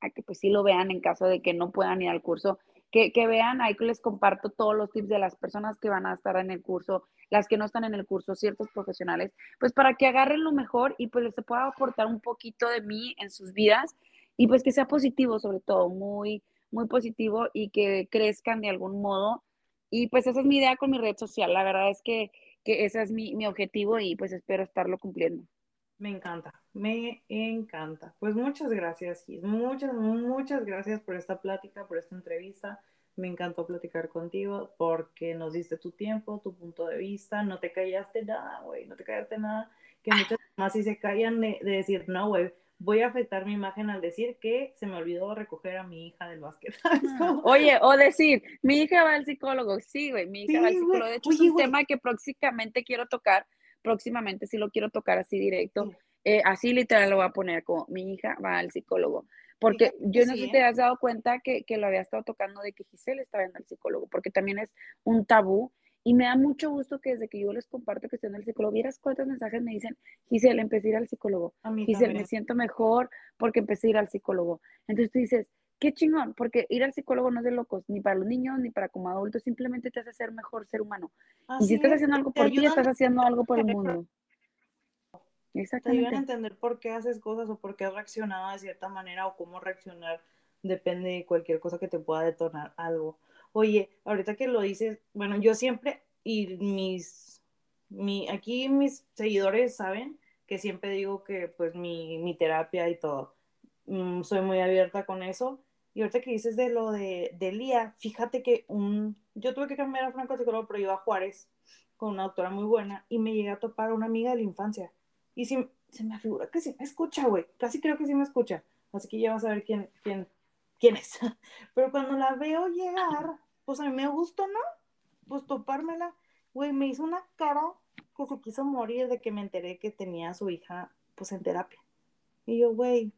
a que pues sí lo vean en caso de que no puedan ir al curso, que, que vean, ahí les comparto todos los tips de las personas que van a estar en el curso, las que no están en el curso, ciertos profesionales, pues para que agarren lo mejor y pues les pueda aportar un poquito de mí en sus vidas y pues que sea positivo sobre todo, muy, muy positivo y que crezcan de algún modo. Y pues esa es mi idea con mi red social, la verdad es que, que ese es mi, mi objetivo y pues espero estarlo cumpliendo. Me encanta, me encanta. Pues muchas gracias, Gis. Muchas, muchas gracias por esta plática, por esta entrevista. Me encantó platicar contigo porque nos diste tu tiempo, tu punto de vista. No te callaste nada, güey. No te callaste nada. Que muchas más sí se callan de, de decir, no, güey, voy a afectar mi imagen al decir que se me olvidó recoger a mi hija del básquet. Oye, o decir, mi hija va al psicólogo. Sí, güey, mi hija sí, va al psicólogo. De hecho, Oye, es un tema que próximamente quiero tocar próximamente sí lo quiero tocar así directo, eh, así literal lo voy a poner como mi hija va al psicólogo. Porque Fíjate, yo no sé si te has dado cuenta que, que, lo había estado tocando de que Giselle está yendo al psicólogo, porque también es un tabú. Y me da mucho gusto que desde que yo les comparto que estoy en el psicólogo, vieras cuántos mensajes me dicen, Giselle, empecé a ir al psicólogo. Giselle, me siento mejor porque empecé a ir al psicólogo. Entonces tú dices, qué chingón, porque ir al psicólogo no es de locos, ni para los niños, ni para como adultos, simplemente te hace ser mejor ser humano. Así y si estás es, haciendo algo por ti, estás haciendo algo por el mundo. Exactamente. Te ayudan a entender por qué haces cosas o por qué has reaccionado de cierta manera o cómo reaccionar depende de cualquier cosa que te pueda detonar algo. Oye, ahorita que lo dices, bueno, yo siempre y mis, mi, aquí mis seguidores saben que siempre digo que pues mi, mi terapia y todo, mm, soy muy abierta con eso. Y ahorita que dices de lo de, de Lía, fíjate que un, yo tuve que cambiar a Franco Psicólogo, pero iba a Juárez con una doctora muy buena y me llegué a topar a una amiga de la infancia y si, se me figura que sí me escucha, güey. Casi creo que sí me escucha. Así que ya vas a ver quién, quién, quién es. Pero cuando la veo llegar, pues a mí me gustó, ¿no? Pues topármela. Güey, me hizo una cara que se quiso morir de que me enteré que tenía a su hija, pues en terapia. Y yo, güey,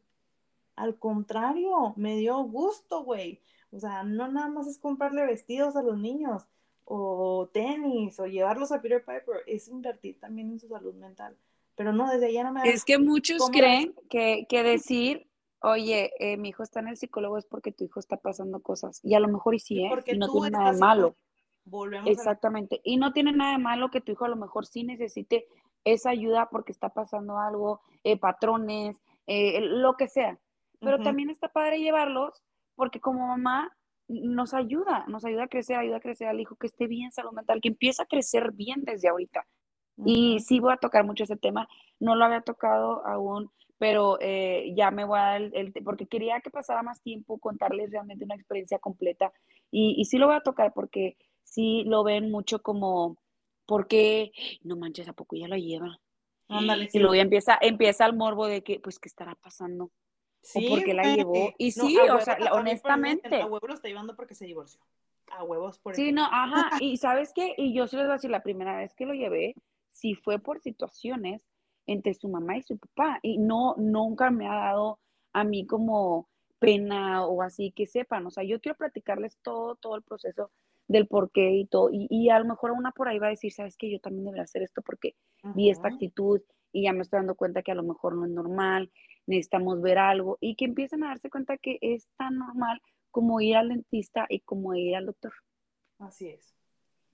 al contrario, me dio gusto, güey. O sea, no nada más es comprarle vestidos a los niños, o tenis, o llevarlos a Peter Piper, es invertir también en su salud mental pero no, desde allá no me... Es que muchos creen que, que, decir, oye, eh, mi hijo está en el psicólogo es porque tu hijo está pasando cosas, y a lo mejor y sí, ¿eh? Porque y no tiene nada de malo. Volvemos Exactamente, a... y no tiene nada de malo que tu hijo a lo mejor sí necesite esa ayuda porque está pasando algo, eh, patrones, eh, lo que sea, pero uh -huh. también está padre llevarlos porque como mamá nos ayuda, nos ayuda a crecer, ayuda a crecer al hijo que esté bien salud mental, que empieza a crecer bien desde ahorita. Y sí voy a tocar mucho ese tema. No lo había tocado aún, pero eh, ya me voy a dar el, el, porque quería que pasara más tiempo, contarles realmente una experiencia completa. Y, y sí lo voy a tocar porque sí lo ven mucho como, porque no manches, ¿a poco ya lo lleva? Ándale, sí. Y luego ya empieza, empieza el morbo de que, pues, ¿qué estará pasando? Sí, ¿O por qué la llevó? Y no, sí, o sea, honestamente. A huevo lo está llevando porque se divorció. A huevos por Sí, no, ajá. Y ¿sabes qué? Y yo se les voy a decir, la primera vez que lo llevé, si fue por situaciones entre su mamá y su papá. Y no, nunca me ha dado a mí como pena o así que sepan. O sea, yo quiero platicarles todo, todo el proceso del por qué y todo. Y, y a lo mejor una por ahí va a decir, sabes que yo también debería hacer esto porque vi esta actitud y ya me estoy dando cuenta que a lo mejor no es normal, necesitamos ver algo y que empiecen a darse cuenta que es tan normal como ir al dentista y como ir al doctor. Así es.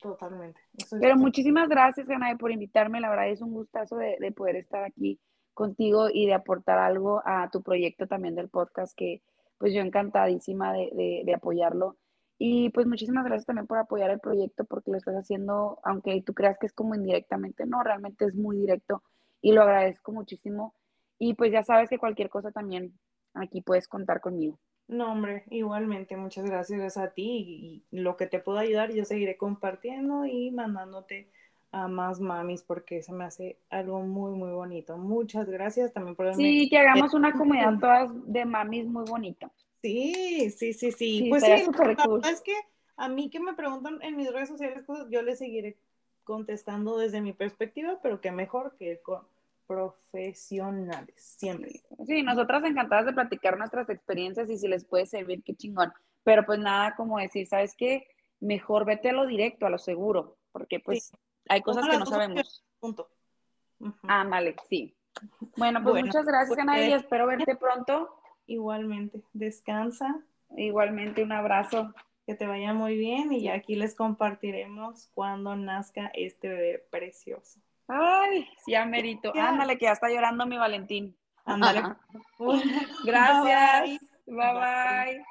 Totalmente. Eso Pero muchísimas gracias, Ganae, por invitarme. La verdad es un gustazo de, de, poder estar aquí contigo y de aportar algo a tu proyecto también del podcast, que pues yo encantadísima de, de, de apoyarlo. Y pues muchísimas gracias también por apoyar el proyecto, porque lo estás haciendo, aunque tú creas que es como indirectamente, no, realmente es muy directo y lo agradezco muchísimo. Y pues ya sabes que cualquier cosa también aquí puedes contar conmigo. No, hombre, igualmente, muchas gracias a ti y, lo que te puedo ayudar, yo seguiré compartiendo y mandándote a más mamis porque se me hace algo muy, muy bonito. Muchas gracias también por... Sí, que hagamos una comunidad todas de mamis muy bonita. Sí, sí, sí, sí. Sí, pues sí, la cool. es que a mí que me preguntan en mis redes sociales cosas, yo les seguiré contestando desde mi perspectiva, pero que mejor que con profesionales, siempre. Sí, nosotras encantadas de platicar nuestras experiencias y si les puede servir, qué chingón. Pero pues nada como decir, ¿sabes qué? Mejor vete a lo directo, a lo seguro, porque pues hay cosas que no sabemos. Punto. Ujú. Ah, vale, sí. Bueno, pues Bueno, muchas gracias, pues, Ana, y eh, espero verte pronto. Igualmente, descansa, Igualmente, un abrazo. que te vaya muy bien y aquí les compartiremos cuando nazca este bebé precioso. Ay, sí, amerito. Ya. Ándale, que ya está llorando mi Valentín. Ándale. Gracias. bye. bye. bye.